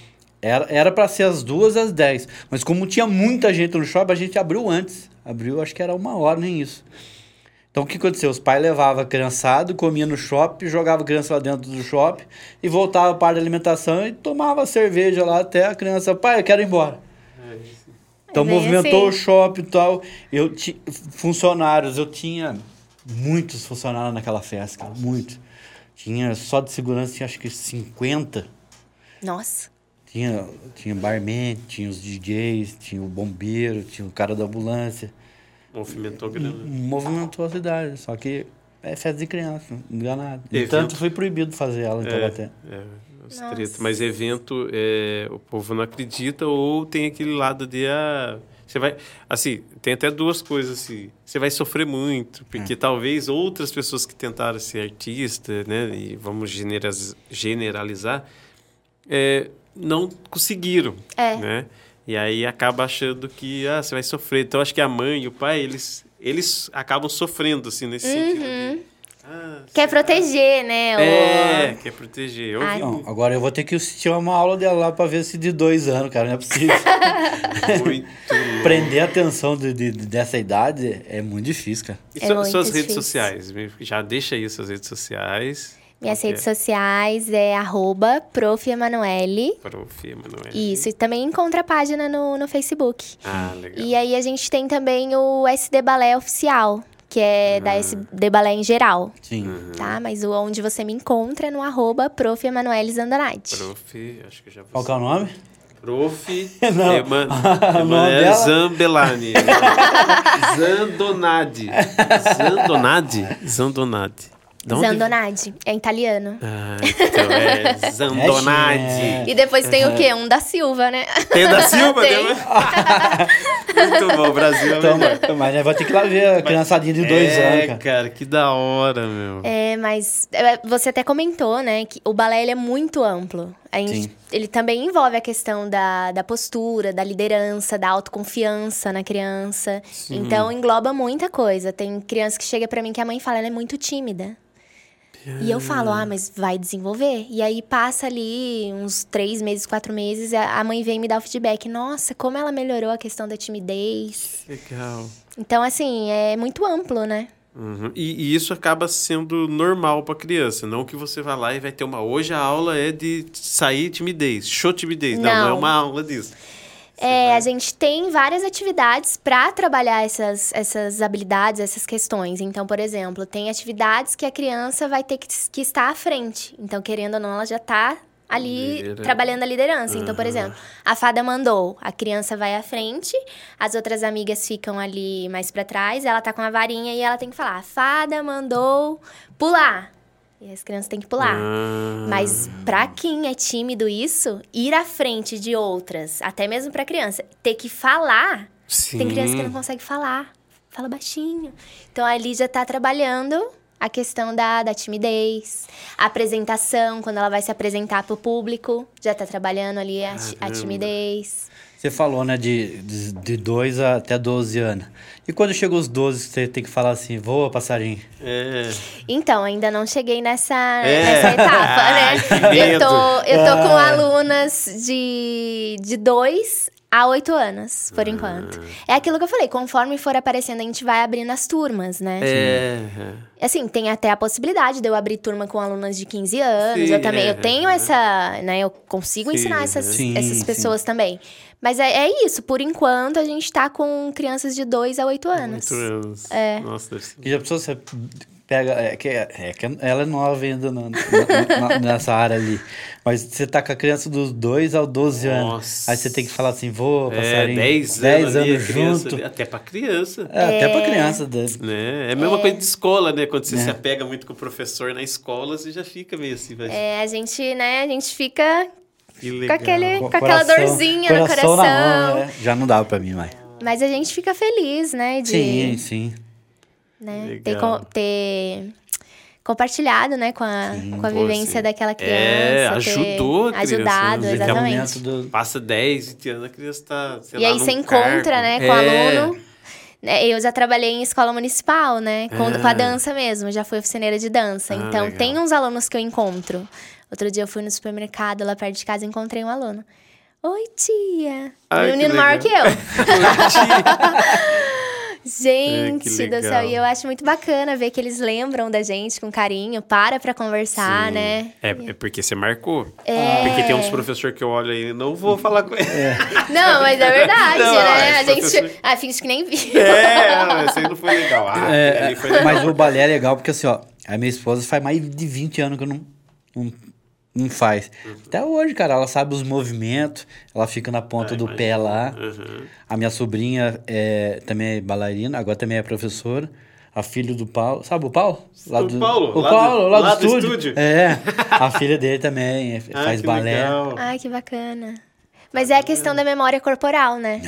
Era para ser às duas às 10. Mas como tinha muita gente no shopping, a gente abriu antes. Abriu, acho que era uma hora, nem isso. Então o que aconteceu? Os pais levavam a criançada, comia no shopping, jogava a criança lá dentro do shopping e voltava para a alimentação e tomava cerveja lá até a criança, pai, eu quero ir embora. Então É bem movimentou o assim. shopping e tal. Eu ti, funcionários, eu tinha muitos funcionários naquela festa, cara, muitos. Tinha só de segurança, tinha acho que 50. Nossa. Tinha, tinha barman, tinha os DJs, tinha o bombeiro, tinha o cara da ambulância. Movimentou grana. Movimentou a cidade, só que é festa de criança, enganado. Evento. Entanto, foi proibido fazer ela em Taubaté. É, Nossa. treta. Mas evento, é, o povo não acredita ou tem aquele lado de. Ah, você vai. Assim, tem até duas coisas assim. Você vai sofrer muito, porque talvez outras pessoas que tentaram ser artista, né? E vamos generalizar, é, não conseguiram. É. Né? E aí acaba achando que ah, você vai sofrer. Então acho que a mãe e o pai, eles, eles acabam sofrendo, assim, nesse sentido. de, ah, Quer proteger, né? o- é, quer proteger. Eu Ai. Não, agora eu vou ter que assistir uma aula dela lá pra ver se de dois anos, cara, não é possível. *laughs* muito. *laughs* Prender a atenção de, de- dessa idade é muito difícil, cara. E É muito suas redes difícil. sociais? Me- Já deixa aí suas redes sociais. Minhas Qual redes sociais é arroba prof. Emanuele. Prof. Emanuele. Isso, e também encontra a página no, no Facebook. Ah, legal. E aí a gente tem também o SD Balé Oficial, que é da SD Balé em geral, Sim. tá? Mas o onde você me encontra é no arroba prof. Emanuele Zandanati. Prof. Acho que já Qual que é o nome? Prof. *laughs* Não. *laughs* Eman? Zambelani. *laughs* Zandonadi. Zandonadi? Zandonadi. De onde- Zandonadi, é italiano. Ah, então é *laughs* Zandonadi. É, E depois tem o quê? Um da Silva, né? Tem da *laughs* Silva? Tem. *laughs* Muito bom, Brasil. é Então, mas vamos ter que ir lá ver a criançadinha de dois é, anos, cara. cara, que da hora, meu. É, mas é, você até comentou, né, que o balé ele é muito amplo. A gente- Sim. ele também envolve a questão da, da postura, da liderança, da autoconfiança na criança. Então engloba muita coisa. Tem criança que chega pra mim que a mãe fala, ela é muito tímida. E eu falo, ah, mas vai desenvolver. E aí passa ali uns três meses, quatro meses, a mãe vem me dar o feedback. Nossa, como ela melhorou a questão da timidez. Legal. Então, assim, é muito amplo, né? Uhum. E, e isso acaba sendo normal pra criança, não que você vá lá e vai ter uma. Hoje a aula é de sair timidez, show timidez. Não, não é Não. uma aula disso. É, a gente tem várias atividades para trabalhar essas, essas habilidades, essas questões. Então, por exemplo, tem atividades que a criança vai ter que, que estar à frente. Então, querendo ou não, ela já está ali trabalhando a liderança. Então, por exemplo, a fada mandou, a criança vai à frente, as outras amigas ficam ali mais para trás, ela tá com a varinha e ela tem que falar: a fada mandou pular. E as crianças têm que pular. Ah, Mas pra quem é tímido isso, ir à frente de outras, até mesmo pra criança, ter que falar, sim. tem criança que não consegue falar, fala baixinho. Então a Lídia tá trabalhando a questão da, da timidez, a apresentação, quando ela vai se apresentar pro público, já tá trabalhando ali a, a timidez. Você falou, né, de, de, de 2 até 12 anos. E quando chega os 12, você tem que falar assim, voa, passarinho. É. Então, ainda não cheguei nessa, É. nessa etapa, né? *laughs* Eu tô, eu tô com Ah. alunas de, de dois a oito anos, por enquanto. É aquilo que eu falei, conforme for aparecendo, a gente vai abrindo as turmas, né? É. Assim, tem até a possibilidade de eu abrir turma com alunas de 15 anos. Sim, eu também, é, eu tenho é. essa, né? Eu consigo Sim, ensinar essas, Sim, essas sim. pessoas também. Mas é, é isso, por enquanto a gente tá com crianças de 2 a 8 anos. Oito anos. É. Nossa, deve ser. E já pensou, você pega... É que, é que ela é nova ainda na- na- *laughs* na- nessa área ali. Mas você tá com a criança dos 2 aos 12 anos. Nossa. Aí você tem que falar assim, voa, É, passarinho. 10 10 anos, a anos criança, junto. Até pra criança. É, até pra criança. né? Né? É a mesma coisa de escola, né? Quando você se apega muito com o professor na escola, você já fica meio assim. Vai... É, a gente, né, a gente fica com, aquele, com Co- aquela coração- dorzinha no coração coração. na mão, né? Já não dava pra mim mais. Mas a gente fica feliz, né? De, Sim, sim. né, ter, ter compartilhado, né, com a, com a vivência sim. daquela criança. É, ter ajudou a criança, Ajudado, né? Exatamente. do... Passa 10, 20 anos, a criança tá, sei E lá, aí você encontra, cargo. né, com o É. aluno. né, Eu já trabalhei em escola municipal, né? Com, Ah. com a dança mesmo, já fui oficineira de dança. Ah, então, legal. tem uns alunos que eu encontro. Outro dia eu fui no supermercado lá perto de casa e encontrei um aluno. Oi, tia. Ai, um menino maior que eu. *laughs* Gente É, do céu, e eu acho muito bacana ver que eles lembram da gente com carinho, para pra conversar, Sim. né? É, é porque você marcou. É. Porque tem uns professores que eu olho aí, não vou falar com ele. Não, mas é verdade, Não, né? A esse gente. professor- Ah, finge que nem viu. É, esse aí não foi legal. Ah, É, foi legal. mas o balé é legal porque assim, ó, a minha esposa faz mais de 20 anos que eu não, não, não faz. Uhum. Até hoje, cara, ela sabe os movimentos, ela fica na ponta Ah, do pé imagino. lá. Uhum. A minha sobrinha é, também é bailarina, agora também é professora. A filha do Paulo, sabe o Paulo? O Paulo, o lá Paulo, do- lá, lá do, do estúdio. estúdio. É, a filha dele também é- *laughs* Ah, faz balé. legal. Ai, que bacana. Mas é a questão da memória corporal, né?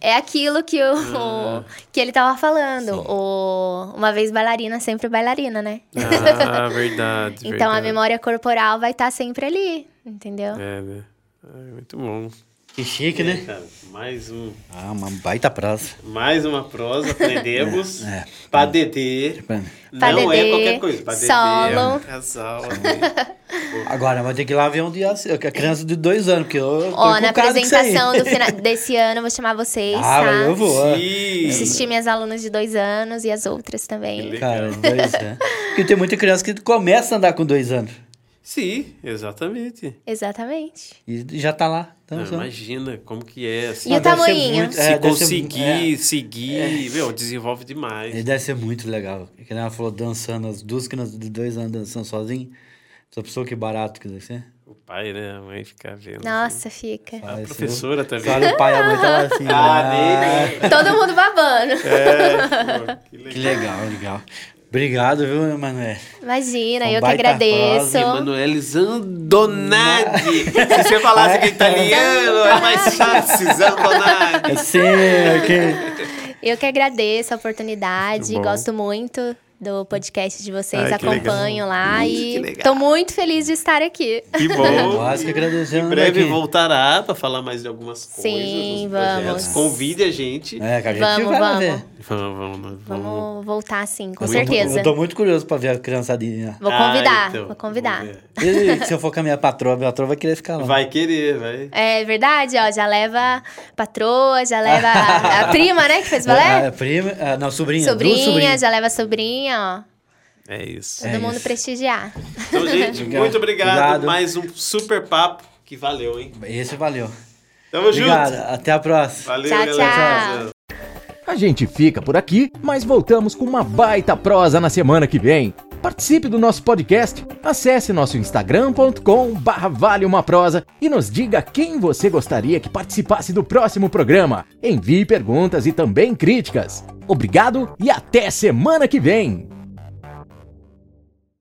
É aquilo que, o, Ah. que ele tava falando. O, uma vez bailarina, sempre bailarina, né? Ah, verdade. *laughs* então a verdade. memória corporal vai estar sempre ali, entendeu? É, né? Ai, muito bom. Que chique, né? Cara, mais um. Ah, uma baita praça. Mais uma prosa, aprendemos. *laughs* É. Padedê. Não Padedê, é qualquer coisa. Padedê solo. é um casal. né? *laughs* Agora, vai ter que ir lá ver um dia a criança de dois anos, porque eu tô Ó, na apresentação do fina- *laughs* desse ano, eu vou chamar vocês, Ah, tá? eu vou. Sim. Assistir minhas alunas de dois anos e as outras também. Cara, dois anos. Porque tem muita criança que começa a andar com dois anos. Sim, exatamente. Exatamente. E já tá lá. Ah, dançando. imagina como que é. Assim, E o ser tamanhinho? muito- se é, ser- conseguir é. seguir, meu, desenvolve demais. Ele deve ser muito legal. Que ela falou, dançando, as duas crianças de dois anos dançando sozinho. Essa pessoa que barato que deve ser. O pai, né? A mãe fica vendo. Nossa, fica. A professora também. Olha o pai e a mãe tá lá assim. Ah, ah, Todo mundo babando. É, pô, que legal. Que legal, legal. Obrigado, viu, Emanuel? Imagina, Um eu que agradeço. Emanuele Zandonati. Se você falasse que é italiano, é mais fácil. Zandonati. É sempre. Eu que agradeço a oportunidade. Gosto muito do podcast de vocês, Ai, acompanho lá e tô muito feliz de estar aqui. Que bom. *laughs* Nós que agradecemos. Em breve aqui. voltará para falar mais de algumas coisas. Sim, projetos. vamos. Convide a gente. É, que a gente Vamos, vai vamos. ver. Vamos, vamos, vamos. Vamos voltar sim, com Eu tô- certeza. Eu tô muito curioso pra ver a criançadinha. Vou Ah, convidar, então, vou convidar. E se eu for com a minha patroa, a minha patroa vai querer ficar lá. Vai querer, vai. É verdade, ó, já leva a patroa, já leva a, a prima, né, que fez *laughs* balé? A prima, ah, não, sobrinha. sobrinha, sobrinhas. já leva a sobrinha, ó. É isso. Todo É mundo isso. prestigiar. Então, gente, *laughs* Obrigado. muito obrigado. Obrigado. Mais um super papo que valeu, hein? Esse valeu. Tamo Obrigado. junto. Até a próxima. Valeu, Tchau, galera. tchau. A gente fica por aqui, mas voltamos com uma baita prosa na semana que vem. Participe do nosso podcast, acesse nosso instagram.com barra vale uma prosa e nos diga quem você gostaria que participasse do próximo programa. Envie perguntas e também críticas. Obrigado e até semana que vem!